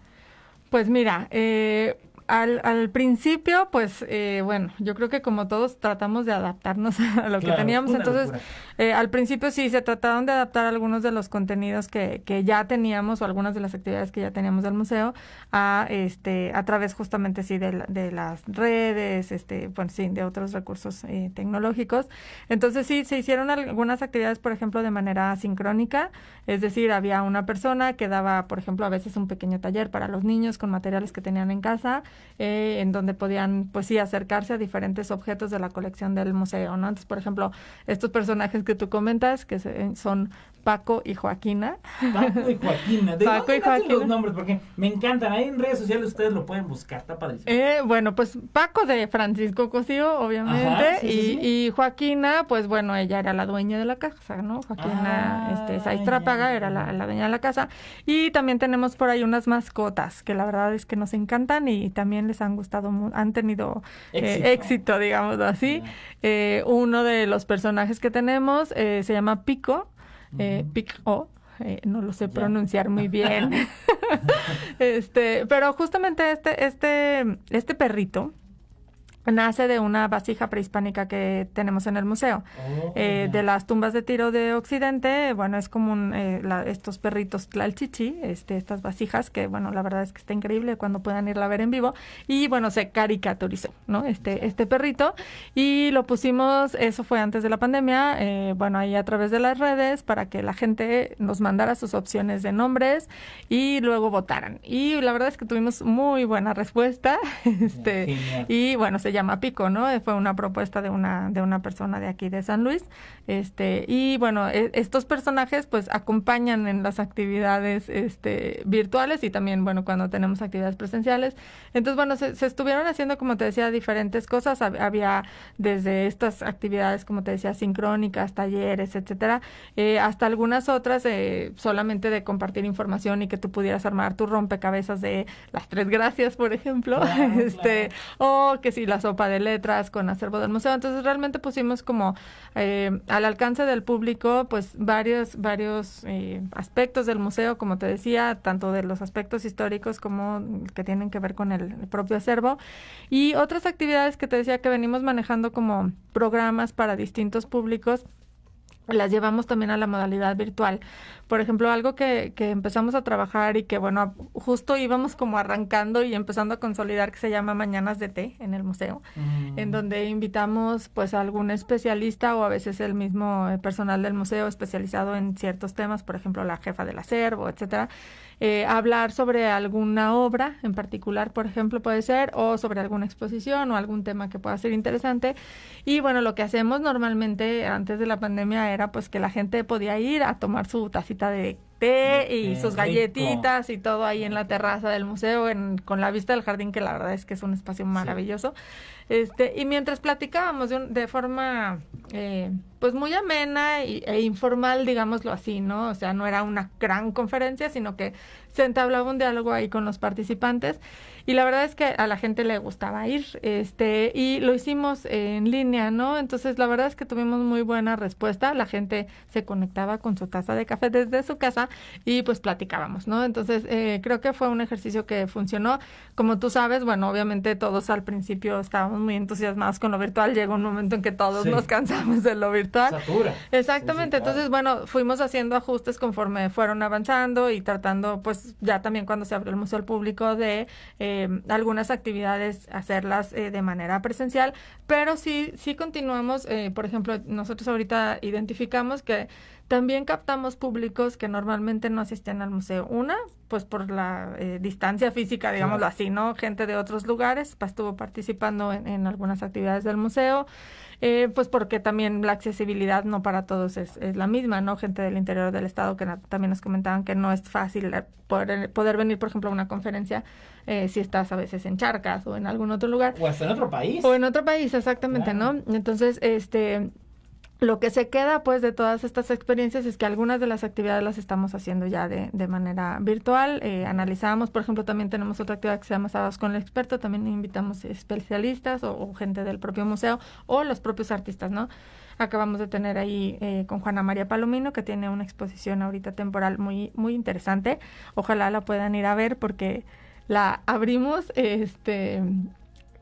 Pues mira, eh, al, al principio, pues eh, bueno, yo creo que como todos tratamos de adaptarnos a lo que teníamos, entonces eh, al principio sí se trataron de adaptar algunos de los contenidos que, que ya teníamos o algunas de las actividades que ya teníamos del museo a este a través justamente sí de, de las redes, este, bueno sí, de otros recursos eh, tecnológicos. Entonces sí se hicieron algunas actividades, por ejemplo, de manera sincrónica, es decir, había una persona que daba, por ejemplo, a veces un pequeño taller para los niños con materiales que tenían en casa eh, en donde podían, pues sí, acercarse a diferentes objetos de la colección del museo, ¿no? Entonces, por ejemplo, estos personajes que tú comentas, que son Paco y Joaquina. Paco y Joaquina. ¿De Paco y Joaquina. los nombres? Porque me encantan. Ahí en redes sociales ustedes lo pueden buscar. Está padrísimo. Eh, bueno, pues Paco de Francisco Cosío, obviamente. y, Joaquina, pues bueno, ella era la dueña de la casa, ¿no? Joaquina ah, este, Saistrápaga era la, dueña de la casa. Y también tenemos por ahí unas mascotas que la verdad es que nos encantan y también les han gustado, han tenido eh, éxito, digamos así. Eh, uno de los personajes que tenemos se llama Pico eh, O. Eh, no lo sé pronunciar muy bien. este, pero justamente este, este, este perrito nace de una vasija prehispánica que tenemos en el museo. Oh, eh, de las tumbas de tiro de Occidente, bueno, es como eh, estos perritos tlalchichi, este, estas vasijas, que bueno, la verdad es que está increíble cuando puedan irla a ver en vivo. Y bueno, se caricaturizó, ¿no? Este, este perrito. Y lo pusimos, eso fue antes de la pandemia, eh, bueno, ahí a través de las redes para que la gente nos mandara sus opciones de nombres y luego votaran. Y la verdad es que tuvimos muy buena respuesta. este, y bueno, se llama Pico, ¿no? Fue una propuesta de una, de una persona de aquí de San Luis. Este, y bueno, e, estos personajes pues acompañan en las actividades este, virtuales y también, bueno, cuando tenemos actividades presenciales. Entonces, bueno, se, estuvieron haciendo, como te decía, diferentes cosas. Había desde estas actividades, como te decía, sincrónicas, talleres, etcétera, eh, hasta algunas otras eh, solamente de compartir información y que tú pudieras armar tu rompecabezas de las tres gracias, por ejemplo, este, o que si las sopa de letras con acervo del museo. Entonces realmente pusimos como eh, al alcance del público pues varios, varios eh, aspectos del museo, como te decía, tanto de los aspectos históricos como que tienen que ver con el, el propio acervo y otras actividades que te decía que venimos manejando como programas para distintos públicos las llevamos también a la modalidad virtual. Por ejemplo, algo que, que, empezamos a trabajar y que, bueno, justo íbamos como arrancando y empezando a consolidar que se llama Mañanas de Té en el museo, mm. en donde invitamos pues a algún especialista o a veces el mismo eh, personal del museo especializado en ciertos temas, por ejemplo, la jefa del acervo, etcétera, eh, hablar sobre alguna obra en particular, por ejemplo, puede ser, o sobre alguna exposición o algún tema que pueda ser interesante. Y bueno, lo que hacemos normalmente antes de la pandemia era pues que la gente podía ir a tomar su tacita de té y Qué sus rico. galletitas y todo ahí en la terraza del museo en, con la vista del jardín que la verdad es que es un espacio maravilloso. Este, y mientras platicábamos de, un- de forma eh, pues muy amena e informal, digámoslo así, ¿no? O sea, no era una gran conferencia, sino que se entablaba un diálogo ahí con los participantes y la verdad es que a la gente le gustaba ir, este, y lo hicimos en línea, ¿no? Entonces la verdad es que tuvimos muy buena respuesta, la gente se conectaba con su taza de café desde su casa y pues platicábamos, ¿no? Entonces eh, creo que fue un ejercicio que funcionó, como tú sabes, bueno, obviamente todos al principio estábamos muy entusiasmados con lo virtual, llegó un momento en que todos Sí. nos cansamos de lo virtual. Satura. Exactamente, entonces bueno, fuimos haciendo ajustes conforme fueron avanzando y tratando pues ya también cuando se abrió el museo al público de eh, algunas actividades hacerlas eh, de manera presencial, pero sí, sí continuamos, eh, por ejemplo, nosotros ahorita identificamos que también captamos públicos que normalmente no asistían al museo. Una, pues por la eh, distancia física, digámoslo así, ¿no? Gente de otros lugares pa- estuvo participando en, en algunas actividades del museo. Eh, pues porque también la accesibilidad no para todos es, es la misma, ¿no? Gente del interior del estado que también nos comentaban que no es fácil eh, poder, poder venir, por ejemplo, a una conferencia eh, si estás a veces en Charcas o en algún otro lugar. O hasta en otro país. O en otro país, exactamente, ¿no? Entonces, este, lo que se queda pues de todas estas experiencias es que algunas de las actividades las estamos haciendo ya de, de manera virtual. Eh, analizamos, por ejemplo, también tenemos otra actividad que se llama Sábados con el Experto. También invitamos especialistas o, o gente del propio museo o los propios artistas, ¿no? Acabamos de tener ahí eh, con Juana María Palomino, que tiene una exposición ahorita temporal muy, muy interesante. Ojalá la puedan ir a ver porque la abrimos, este,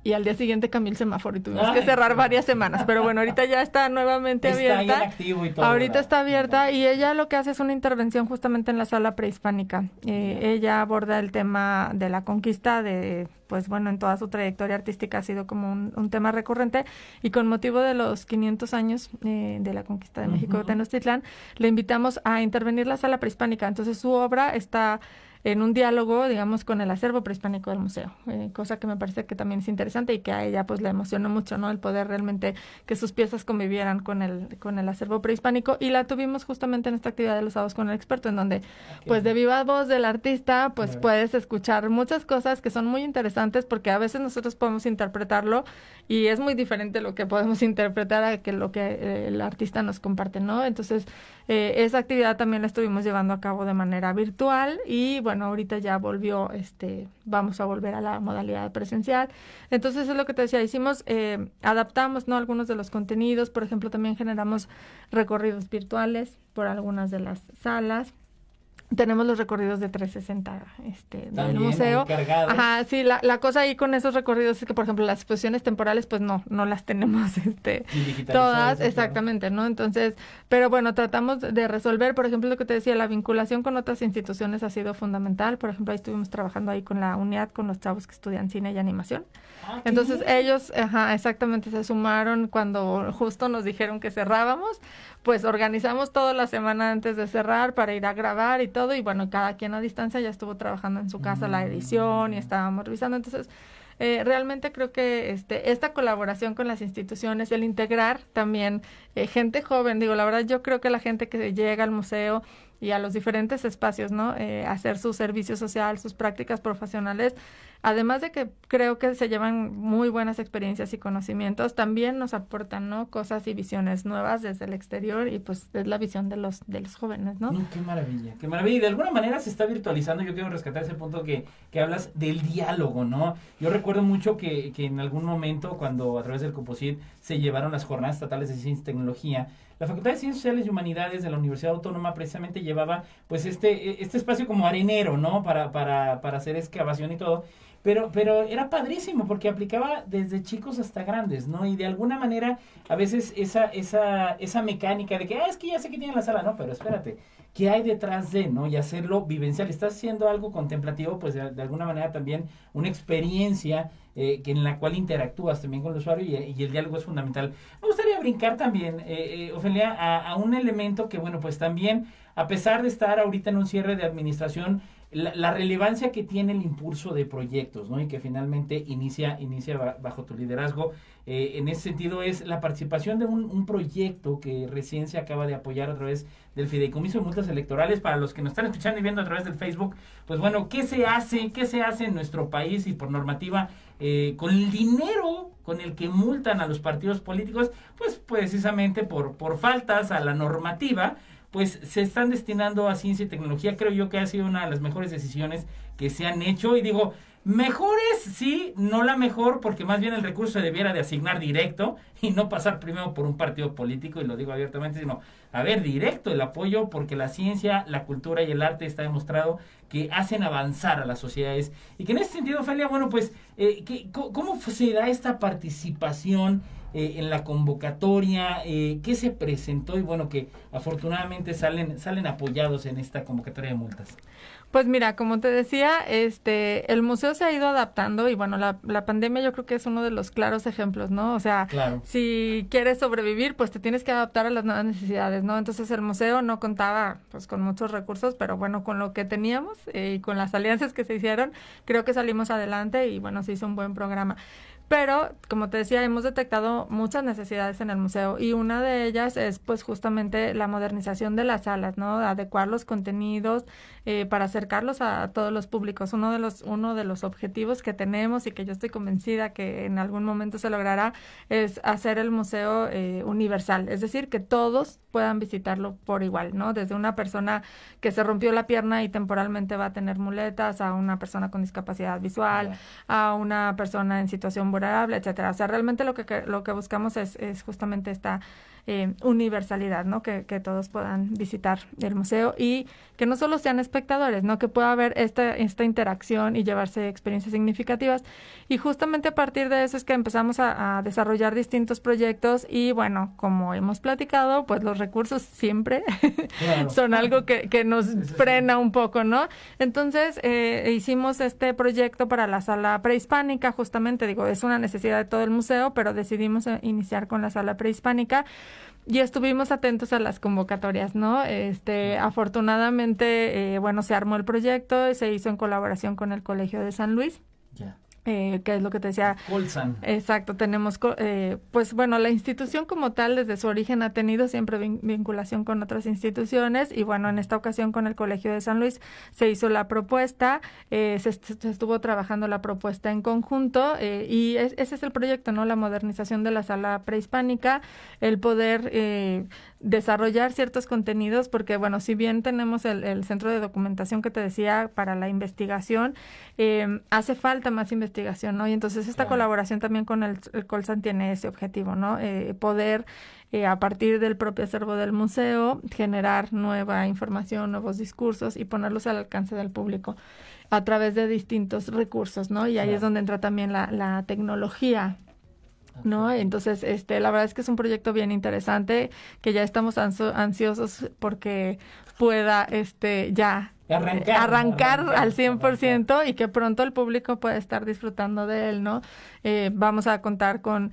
y al día siguiente cambió el semáforo y tuvimos que cerrar varias semanas. Pero bueno, ahorita ya está nuevamente Está abierta. activo y todo, ahorita ¿verdad? está abierta y ella lo que hace es una intervención justamente en la sala prehispánica. Eh, ella aborda el tema de la conquista de pues bueno, en toda su trayectoria artística ha sido como un, un tema recurrente y con motivo de los 500 años eh, de la conquista de México de. Tenochtitlán, le invitamos a intervenir la sala prehispánica. Entonces su obra está en un diálogo, digamos, con el acervo prehispánico del museo, eh, cosa que me parece que también es interesante y que a ella pues le emocionó mucho, ¿no? El poder realmente que sus piezas convivieran con el, con el acervo prehispánico y la tuvimos justamente en esta actividad de los sábados con el experto, en donde pues de viva voz del artista pues puedes escuchar muchas cosas que son muy interesantes porque a veces nosotros podemos interpretarlo y es muy diferente lo que podemos interpretar a que lo que eh, el artista nos comparte, ¿no? Entonces, eh, esa actividad también la estuvimos llevando a cabo de manera virtual y bueno, ahorita ya volvió, este, vamos a volver a la modalidad presencial. Entonces, es lo que te decía, hicimos, eh, adaptamos, ¿no? Algunos de los contenidos, por ejemplo, también generamos recorridos virtuales por algunas de las salas. Tenemos los recorridos de 360 este, del museo. Ajá, sí, la, la cosa ahí con esos recorridos es que, por ejemplo, las exposiciones temporales, pues no, no las tenemos este, todas, claro. exactamente, ¿no? Entonces, pero bueno, tratamos de resolver, por ejemplo, lo que te decía, la vinculación con otras instituciones ha sido fundamental. Por ejemplo, ahí estuvimos trabajando ahí con la UNIAD, con los chavos que estudian cine y animación. Ah, Entonces ellos, ajá, exactamente, se sumaron cuando justo nos dijeron que cerrábamos, pues organizamos toda la semana antes de cerrar para ir a grabar y todo, y bueno, cada quien a distancia ya estuvo trabajando en su casa la edición y estábamos revisando, entonces eh, realmente creo que este, esta colaboración con las instituciones, el integrar también eh, gente joven, digo, la verdad yo creo que la gente que llega al museo y a los diferentes espacios, ¿no? Eh, hacer su servicio social, sus prácticas profesionales, además de que creo que se llevan muy buenas experiencias y conocimientos, también nos aportan, ¿no? Cosas y visiones nuevas desde el exterior y pues es la visión de los, de los jóvenes, ¿no? Qué maravilla, qué maravilla. Y de alguna manera se está virtualizando. Yo quiero rescatar ese punto que, que hablas del diálogo, ¿no? Yo recuerdo mucho que, que en algún momento, cuando a través del Composit se llevaron las jornadas estatales de ciencia y tecnología, la Facultad de Ciencias Sociales y Humanidades de la Universidad Autónoma precisamente llevaba pues este, este espacio como arenero, ¿no? Para, para, para hacer excavación y todo. Pero, pero era padrísimo porque aplicaba desde chicos hasta grandes, ¿no? Y de alguna manera, a veces esa, esa, esa mecánica de que, ah, es que ya sé que tiene la sala, no, pero espérate, ¿qué hay detrás de, no? Y hacerlo vivencial. Estás haciendo algo contemplativo, pues de, de alguna manera también una experiencia eh, que en la cual interactúas también con el usuario y, el diálogo es fundamental. Me gustaría brincar también, eh, eh, Ofelia, a, a un elemento que, bueno, pues también, a pesar de estar ahorita en un cierre de administración, la, relevancia que tiene el impulso de proyectos, ¿no? Y que finalmente inicia, inicia bajo tu liderazgo. Eh, en ese sentido es la participación de un, proyecto que recién se acaba de apoyar a través del Fideicomiso de Multas Electorales. Para los que nos están escuchando y viendo a través del Facebook, pues bueno, ¿qué se hace? ¿Qué se hace en nuestro país y por normativa eh, con el dinero con el que multan a los partidos políticos? Pues precisamente por, por faltas a la normativa pues se están destinando a ciencia y tecnología. Creo yo que ha sido una de las mejores decisiones que se han hecho. Y digo, mejores sí, no la mejor, porque más bien el recurso se debiera de asignar directo y no pasar primero por un partido político, y lo digo abiertamente, sino, a ver, directo el apoyo, porque la ciencia, la cultura y el arte está demostrado que hacen avanzar a las sociedades. Y que en ese sentido, Ophelia, bueno, pues, eh, ¿cómo se da esta participación? Eh, en la convocatoria, eh, qué se presentó y bueno, que afortunadamente salen, salen apoyados en esta convocatoria de multas. Pues mira, como te decía, este, el museo se ha ido adaptando y bueno, la, la pandemia yo creo que es uno de los claros ejemplos, ¿no? O sea, si quieres sobrevivir, pues te tienes que adaptar a las nuevas necesidades, ¿no? Entonces el museo no contaba pues con muchos recursos, pero bueno, con lo que teníamos eh, y con las alianzas que se hicieron, creo que salimos adelante y bueno, se hizo un buen programa. Pero, como te decía, hemos detectado muchas necesidades en el museo y una de ellas es pues justamente la modernización de las salas, ¿no? Adecuar los contenidos eh, para acercarlos a, todos los públicos. Uno de los, uno de los objetivos que tenemos y que yo estoy convencida que en algún momento se logrará es hacer el museo eh, universal, es decir, que todos puedan visitarlo por igual, ¿no? Desde una persona que se rompió la pierna y temporalmente va a tener muletas, a una persona con discapacidad visual, a una persona en situación etcétera. O sea, realmente lo que, lo que buscamos es, es justamente esta eh, universalidad, ¿no? Que, que, todos puedan visitar el museo y que no solo sean espectadores, ¿no? Que pueda haber esta, esta interacción y llevarse experiencias significativas. Y justamente a partir de eso es que empezamos a, desarrollar distintos proyectos y bueno, como hemos platicado, pues los recursos siempre son algo que, que, nos frena un poco, ¿no? Entonces eh, hicimos este proyecto para la sala prehispánica, justamente, digo, es una necesidad de todo el museo, pero decidimos eh, iniciar con la sala prehispánica y estuvimos atentos a las convocatorias, ¿no? Este, afortunadamente, eh, bueno, se armó el proyecto, se hizo en colaboración con el Colegio de San Luis. Ya eh, que es lo que te decía. Colsan. Exacto, tenemos, eh, pues bueno, la institución como tal desde su origen ha tenido siempre vinculación con otras instituciones y bueno, en esta ocasión con el Colegio de San Luis se hizo la propuesta, eh, se, estuvo trabajando la propuesta en conjunto eh, y ese es el proyecto, ¿no? La modernización de la sala prehispánica, el poder eh, desarrollar ciertos contenidos, porque bueno, si bien tenemos el, centro de documentación que te decía para la investigación, eh, hace falta más investigación, ¿no? Y entonces esta colaboración también con el, Colsan tiene ese objetivo, ¿no? Eh, poder eh, a partir del propio acervo del museo generar nueva información, nuevos discursos y ponerlos al alcance del público a través de distintos recursos, ¿no? Y ahí es donde entra también la, la tecnología ¿no? Entonces, este, la verdad es que es un proyecto bien interesante, que ya estamos ansiosos porque pueda, este, ya arrancar, arrancar, al 100% y que pronto el público pueda estar disfrutando de él, ¿no? Eh, vamos a contar con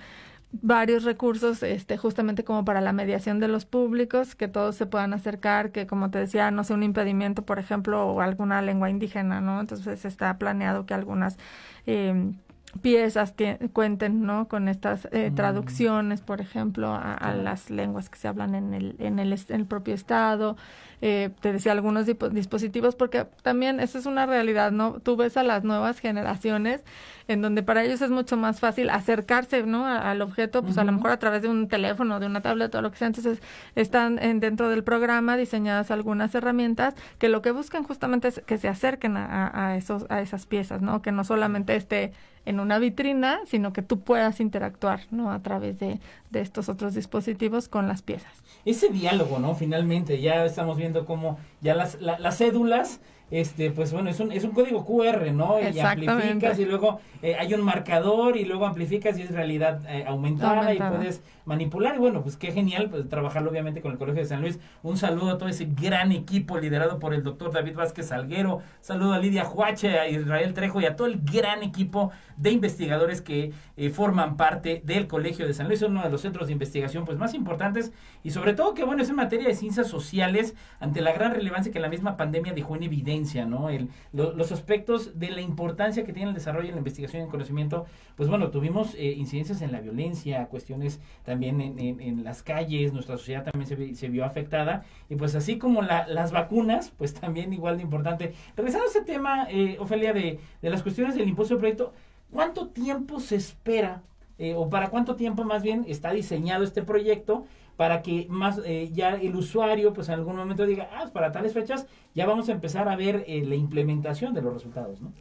varios recursos, este, justamente como para la mediación de los públicos, que todos se puedan acercar, que como te decía, no sea un impedimento, por ejemplo, o alguna lengua indígena, ¿no? Entonces está planeado que algunas eh, piezas cuenten ¿no? con estas eh, mm. traducciones, por ejemplo, a, las lenguas que se hablan en el, en el, en el propio estado. Eh, te decía algunos dispositivos, porque también esa es una realidad, ¿no? Tú ves a las nuevas generaciones en donde para ellos es mucho más fácil acercarse, ¿no? al objeto, pues a lo mejor a través de un teléfono, de una tablet o lo que sea. Entonces, están en, dentro del programa diseñadas algunas herramientas que lo que buscan justamente es que se acerquen a, a esos, a esas piezas, ¿no? Que no solamente esté en una vitrina, sino que tú puedas interactuar, ¿no? A través de, de estos otros dispositivos con las piezas. Ese diálogo, ¿no? Finalmente, ya estamos viendo cómo ya las, las cédulas este, pues bueno, es un, es un código QR, ¿no? Y amplificas y luego eh, hay un marcador y luego amplificas y es realidad eh, aumentada, y puedes manipular. Y bueno, pues qué genial pues, trabajarlo obviamente con el Colegio de San Luis. Un saludo a todo ese gran equipo liderado por el doctor David Vázquez Salguero. Saludo a Lidia Juache, a Israel Trejo y a todo el gran equipo de investigadores que eh, forman parte del Colegio de San Luis. Es uno de los centros de investigación pues más importantes y sobre todo que bueno, es en materia de ciencias sociales ante la gran relevancia que la misma pandemia dejó en evidencia ¿no? El, los aspectos de la importancia que tiene el desarrollo, la investigación y el conocimiento, pues bueno, tuvimos eh, incidencias en la violencia, cuestiones también en, las calles, nuestra sociedad también se, se vio afectada, y pues así como la, las vacunas, pues también igual de importante. Regresando a ese tema, eh, Ofelia, de, de las cuestiones del impulso del proyecto, ¿cuánto tiempo se espera eh, o para cuánto tiempo más bien está diseñado este proyecto para que más eh, ya el usuario pues en algún momento diga, ah, para tales fechas ya vamos a empezar a ver eh, la implementación de los resultados, ¿no?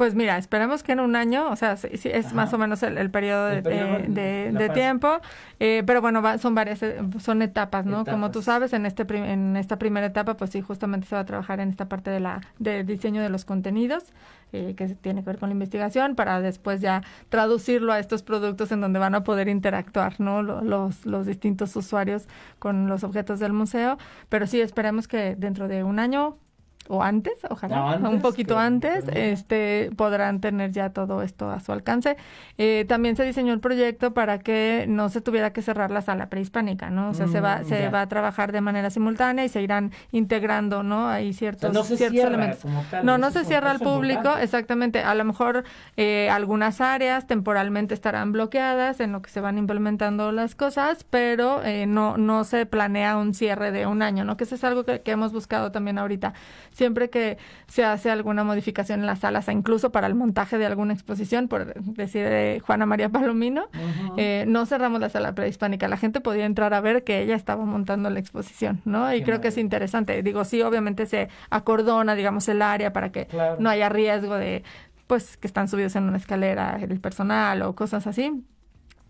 Pues mira, esperemos que en un año, o sea, sí, es más o menos el, periodo, de, tiempo, eh, pero bueno, son varias, son etapas, ¿no? Como tú sabes, en este en esta primera etapa, pues sí, justamente se va a trabajar en esta parte de la de diseño de los contenidos, eh, que tiene que ver con la investigación, para después ya traducirlo a estos productos en donde van a poder interactuar, ¿no? Los, los distintos usuarios con los objetos del museo, pero sí, esperemos que dentro de un año o antes, ojalá, un poquito antes, este, podrán tener ya todo esto a su alcance. Eh, también se diseñó el proyecto para que no se tuviera que cerrar la sala prehispánica, ¿no? O sea, se va, mm, se va a trabajar de manera simultánea y se irán integrando, ¿no? Hay ciertos, no ciertos elementos. no, no se cierra al público, exactamente. A lo mejor eh, algunas áreas temporalmente estarán bloqueadas en lo que se van implementando las cosas, pero eh, no, no se planea un cierre de un año, ¿no? Que eso es algo que, que hemos buscado también ahorita siempre que se hace alguna modificación en las salas, incluso para el montaje de alguna exposición, por decir de Juana María Palomino, eh, no cerramos la sala prehispánica. La gente podía entrar a ver que ella estaba montando la exposición, ¿no? Y creo que es interesante. Digo, sí, obviamente se acordona, digamos, el área para que no haya riesgo de pues que están subidos en una escalera el personal o cosas así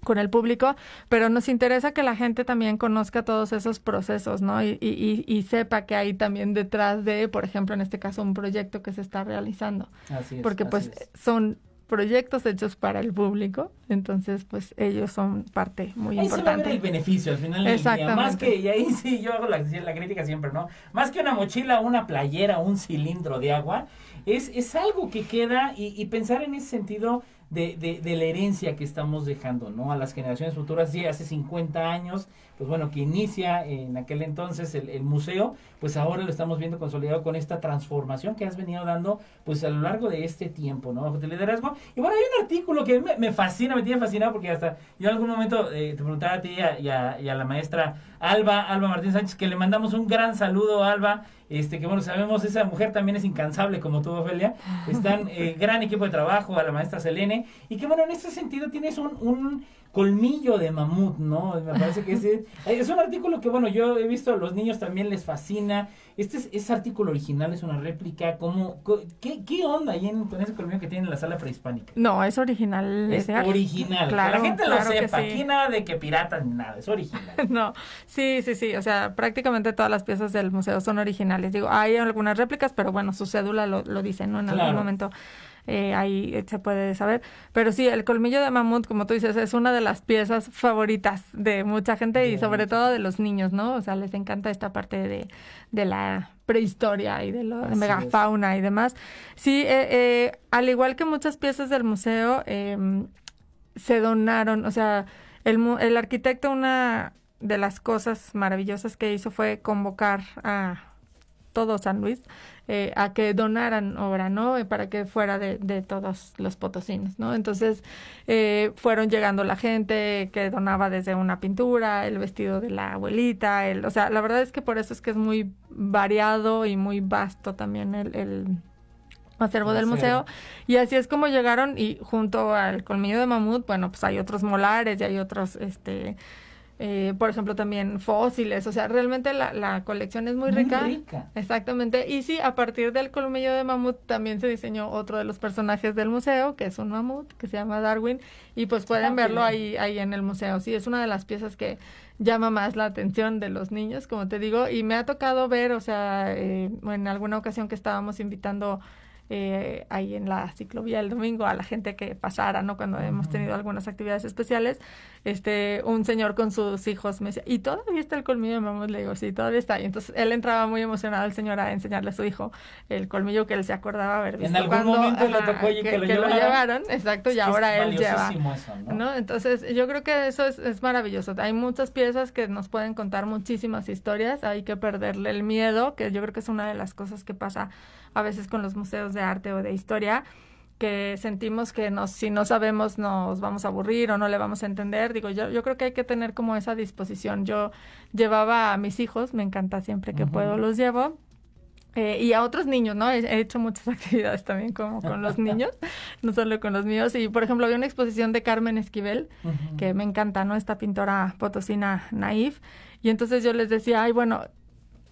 con el público, pero nos interesa que la gente también conozca todos esos procesos, ¿no? Y, y, y, sepa que hay también detrás de, por ejemplo, en este caso, un proyecto que se está realizando. Así es, Porque pues son proyectos hechos para el público, entonces pues ellos son parte muy ahí importante. Se va el beneficio al final del día, más que, y ahí sí yo hago la, la crítica siempre, ¿no? Más que una mochila, una playera, un cilindro de agua, es, es algo que queda y, y pensar en ese sentido de, de, de, la herencia que estamos dejando, ¿no? A las generaciones futuras, sí, hace 50 años, pues bueno, que inicia en aquel entonces el, el, museo, pues ahora lo estamos viendo consolidado con esta transformación que has venido dando, pues a lo largo de este tiempo, ¿no? De liderazgo. Y bueno, hay un artículo que me, me fascina, me tiene fascinado, porque hasta yo en algún momento eh, te preguntaba a ti y a, y a la maestra Alba, Alba Martín Sánchez, que le mandamos un gran saludo, Alba, este que bueno, sabemos, esa mujer también es incansable como tú, Ofelia. Están eh, gran equipo de trabajo, a la maestra Selene, y que bueno, en este sentido tienes un, un colmillo de mamut, ¿no? Me parece que es, es un artículo que, bueno, yo he visto a los niños también les fascina. Este es, es artículo original, es una réplica. ¿cómo, qué, ¿Qué onda ahí en, con ese colmillo que tiene en la sala prehispánica? No, es original. Es original. Claro, que la gente claro lo sepa. Sí. Aquí nada de que piratas ni nada, es original. no, sí, sí, sí. O sea, prácticamente todas las piezas del museo son originales. Digo, hay algunas réplicas, pero bueno, su cédula lo, lo dice, ¿no? En Claro. algún momento eh, ahí se puede saber. Pero sí, el colmillo de mamut, como tú dices, es una de las piezas favoritas de mucha gente y sobre todo de los niños, ¿no? O sea, les encanta esta parte de, de la prehistoria y de la megafauna y demás. Sí, eh, eh, al igual que muchas piezas del museo, eh, se donaron, o sea, el, el arquitecto una de las cosas maravillosas que hizo fue convocar a todo San Luis eh, a que donaran obra, ¿no? Eh, Para que fuera de, de todos los potosinos, ¿no? Entonces eh, fueron llegando la gente que donaba desde una pintura, el vestido de la abuelita, el, o sea, la verdad es que por eso es que es muy variado y muy vasto también el, el acervo El del museo. Y así es como llegaron y junto al colmillo de mamut, bueno, pues hay otros molares y hay otros, este, eh, por ejemplo, también fósiles. O sea, realmente la, la colección es muy, Muy rica. rica. Exactamente. Y sí, a partir del colmillo de mamut también se diseñó otro de los personajes del museo, que es un mamut, que se llama Darwin. Y pues pueden Ah, verlo ahí, ahí en el museo. Sí, es una de las piezas que llama más la atención de los niños, como te digo. Y me ha tocado ver, o sea, eh, en alguna ocasión que estábamos invitando eh, ahí en la ciclovía el domingo a la gente que pasara, ¿no? Cuando hemos tenido algunas actividades especiales, este, un señor con sus hijos me decía, ¿y todavía está el colmillo de mamut? Le digo, sí, todavía está. Y entonces él entraba muy emocionado el señor a enseñarle a su hijo el colmillo que él se acordaba haber visto. En algún cuando, momento le ajá, tocó oye, que, lo, que llevaran. llevaron, exacto, y Es que ahora él lleva. eso, ¿no? ¿no? Entonces, yo creo que eso es, es maravilloso. Hay muchas piezas que nos pueden contar muchísimas historias. Hay que perderle el miedo, que yo creo que es una de las cosas que pasa a veces con los museos de arte o de historia que sentimos que nos, si no sabemos nos vamos a aburrir o no le vamos a entender. Digo, yo, yo creo que hay que tener como esa disposición. Yo llevaba a mis hijos, me encanta siempre que puedo, los llevo. Eh, y a otros niños, ¿no? He, he hecho muchas actividades también como con los niños, no solo con los míos. Y, por ejemplo, había una exposición de Carmen Esquivel, que me encanta, ¿no? Esta pintora potosina naif. Y entonces yo les decía, ay, bueno,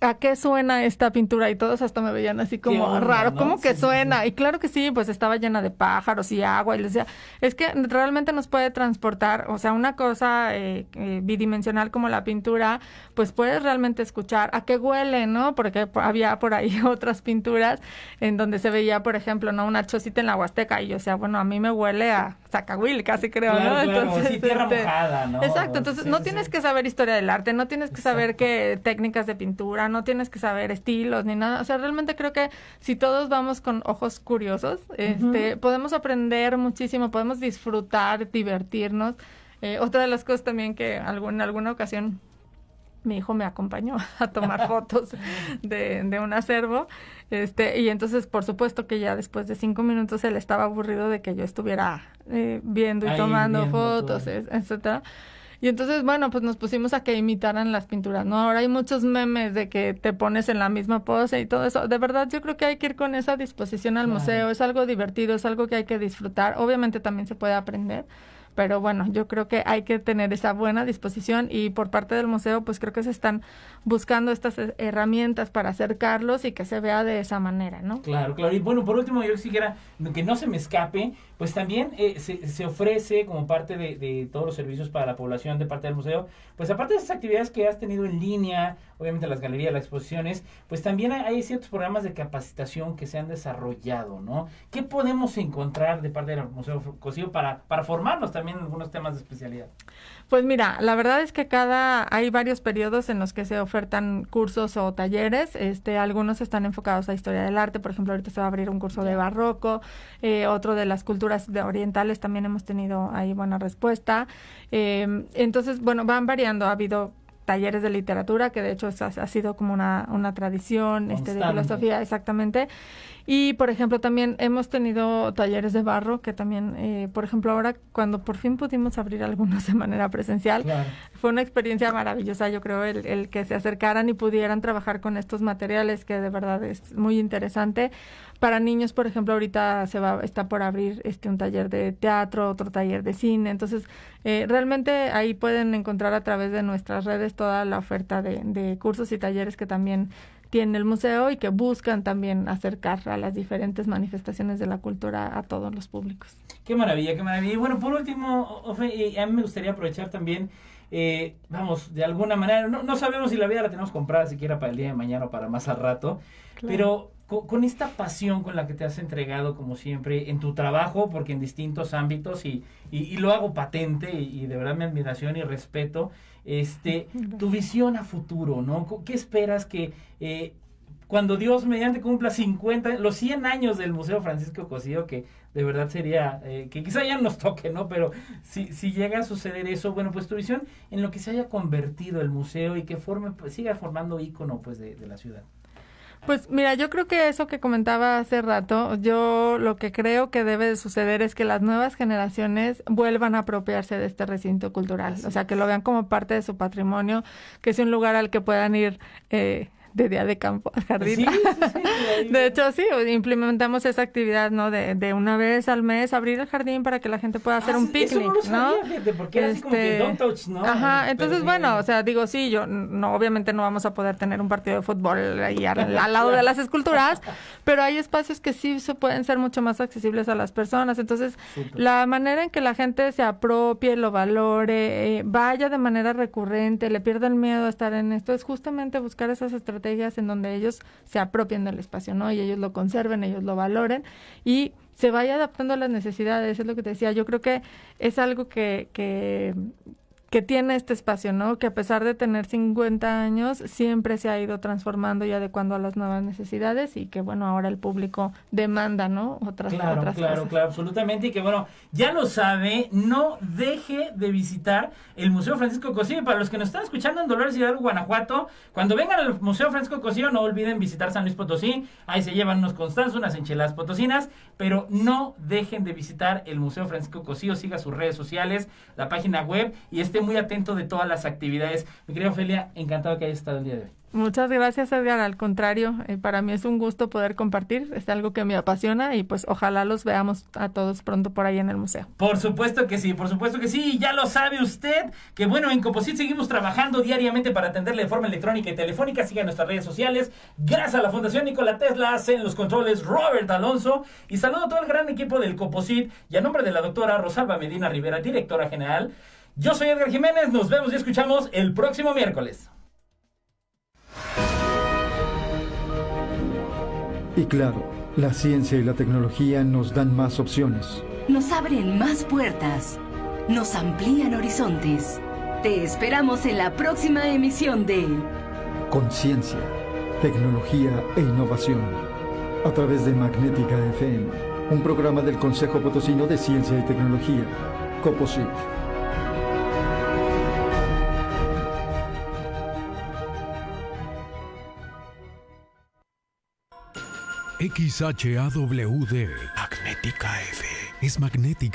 ¿a qué suena esta pintura? Y todos hasta me veían así como onda, raro, ¿no? ¿cómo que Sí, sí, suena? Y claro que sí, pues estaba llena de pájaros y agua. Y les decía, es que realmente nos puede transportar, o sea, una cosa eh, eh, bidimensional como la pintura, pues puedes realmente escuchar a qué huele, ¿no? Porque po- había por ahí otras pinturas en donde se veía, por ejemplo, ¿no? Una chocita en la Huasteca. Y yo decía, bueno, a mí me huele a Zacahuil, casi creo, Claro, ¿no? claro, sí, tierra mojada, ¿no? Exacto, entonces no tienes que saber historia del arte, no tienes que saber qué técnicas de pintura, no tienes que saber estilos ni nada. O sea, realmente creo que si todos vamos con ojos curiosos, este, podemos aprender muchísimo, podemos disfrutar, divertirnos. Eh, otra de las cosas también que algún- en alguna ocasión mi hijo me acompañó a tomar fotos de, de un acervo. Este, y entonces, por supuesto que ya después de cinco minutos él estaba aburrido de que yo estuviera eh, viendo y Ahí tomando viendo fotos, todo. etcétera. Y entonces, bueno, pues nos pusimos a que imitaran las pinturas, ¿no? Ahora hay muchos memes de que te pones en la misma pose y todo eso. De verdad, yo creo que hay que ir con esa disposición al Claro. museo. Es algo divertido, es algo que hay que disfrutar. Obviamente también se puede aprender. Pero bueno, yo creo que hay que tener esa buena disposición y por parte del museo, pues creo que se están buscando estas eh, herramientas para acercarlos y que se vea de esa manera, ¿no? Claro, claro. Y bueno, por último, yo quisiera que no se me escape, pues también eh, se, se ofrece como parte de, todos los servicios para la población de parte del museo, pues aparte de esas actividades que has tenido en línea, obviamente las galerías, las exposiciones, pues también hay, hay ciertos programas de capacitación que se han desarrollado, ¿no? ¿Qué podemos encontrar de parte del Museo Cosío para, para formarnos también algunos temas de especialidad? Pues mira, la verdad es que cada hay varios periodos en los que se ofertan cursos o talleres. Este, algunos están enfocados a historia del arte, por ejemplo, ahorita se va a abrir un curso de barroco, eh, otro de las culturas de orientales también hemos tenido ahí buena respuesta. Eh, entonces, bueno, van variando. Ha habido talleres de literatura, que de hecho ha, ha sido como una, una tradición este, de filosofía, exactamente. Y, por ejemplo, también hemos tenido talleres de barro, que también, eh, por ejemplo, ahora cuando por fin pudimos abrir algunos de manera presencial, fue una experiencia maravillosa, yo creo, el, el que se acercaran y pudieran trabajar con estos materiales, que de verdad es muy interesante. Para niños, por ejemplo, ahorita se va, está por abrir este un taller de teatro, otro taller de cine. Entonces, eh, realmente ahí pueden encontrar a través de nuestras redes toda la oferta de, de cursos y talleres que también tiene el museo y que buscan también acercar a las diferentes manifestaciones de la cultura a todos los públicos. Qué maravilla, qué maravilla. Y bueno, por último, Ofe, a mí me gustaría aprovechar también, eh, vamos, de alguna manera, no, no sabemos si la vida la tenemos comprada siquiera para el día de mañana o para más al rato, Claro. pero co- con, esta pasión con la que te has entregado, como siempre, en tu trabajo, porque en distintos ámbitos, y, y, y lo hago patente, y, y de verdad mi admiración y respeto, este, tu visión a futuro, ¿no? ¿Qué esperas que... eh, cuando Dios mediante cumpla 50, los 100 años del Museo Francisco Cosío, que de verdad sería, eh, que quizá ya nos toque, ¿no? Pero si, si llega a suceder eso, bueno, pues tu visión en lo que se haya convertido el museo y que forme, pues siga formando ícono, pues, de, de la ciudad. Pues mira, yo creo que eso que comentaba hace rato, yo lo que creo que debe de suceder es que las nuevas generaciones vuelvan a apropiarse de este recinto cultural, o sea, que lo vean como parte de su patrimonio, que es un lugar al que puedan ir eh, de día de campo al jardín. Sí, de hecho, sí, implementamos esa actividad, ¿no? De, de una vez al mes abrir el jardín para que la gente pueda hacer Ah, un sí, eso picnic, no lo sabía, fíjate, porque era así como que don't touch, ¿no? Ajá, entonces bueno, o sea, digo, sí, yo no, obviamente no vamos a poder tener un partido de fútbol ahí al, al lado de las esculturas, pero hay espacios que sí se pueden ser mucho más accesibles a las personas. Entonces, la manera en que la gente se apropie, lo valore, eh, vaya de manera recurrente, le pierda el miedo a estar en esto, es justamente buscar esas estrategias estrategias en donde ellos se apropien del espacio, ¿no? Y ellos lo conserven, ellos lo valoren y se vaya adaptando a las necesidades, es lo que te decía, yo creo que es algo que, que, que tiene este espacio, ¿no? Que a pesar de tener 50 años, siempre se ha ido transformando y adecuando a las nuevas necesidades y que, bueno, ahora el público demanda, ¿no? Otras, claro, otras claro, cosas. claro, absolutamente. Y que, bueno, ya lo sabe, no deje de visitar el Museo Francisco Cosillo. Para los que nos están escuchando en Dolores Hidalgo, Guanajuato, cuando vengan al Museo Francisco Cosillo, no olviden visitar San Luis Potosí. Ahí se llevan unos constanzos, unas enchiladas potosinas, pero no dejen de visitar el Museo Francisco Cosillo. Siga sus redes sociales, la página web y esté muy atento de todas las actividades. Mi querida Ofelia, encantado que hayas estado el día de hoy. Muchas gracias, Edgar. Al contrario, eh, para mí es un gusto poder compartir. Es algo que me apasiona y pues ojalá los veamos a todos pronto por ahí en el museo. Por supuesto que sí, por supuesto que sí. Ya lo sabe usted que bueno, en Composit seguimos trabajando diariamente para atenderle de forma electrónica y telefónica. Siga nuestras redes sociales. Gracias a la Fundación Nikola Tesla hacen los controles Robert Alonso. Y saludo a todo el gran equipo del Composit y a nombre de la doctora Rosalba Medina Rivera, directora general. Yo soy Edgar Jiménez. Nos vemos y escuchamos el próximo miércoles. Y claro, la ciencia y la tecnología nos dan más opciones. Nos abren más puertas. Nos amplían horizontes. Te esperamos en la próxima emisión de Conciencia, tecnología e innovación. A través de Magnética FM, un programa del Consejo Potosino de Ciencia y Tecnología, COPOSIT. XHAWD. Magnética F. Es magnética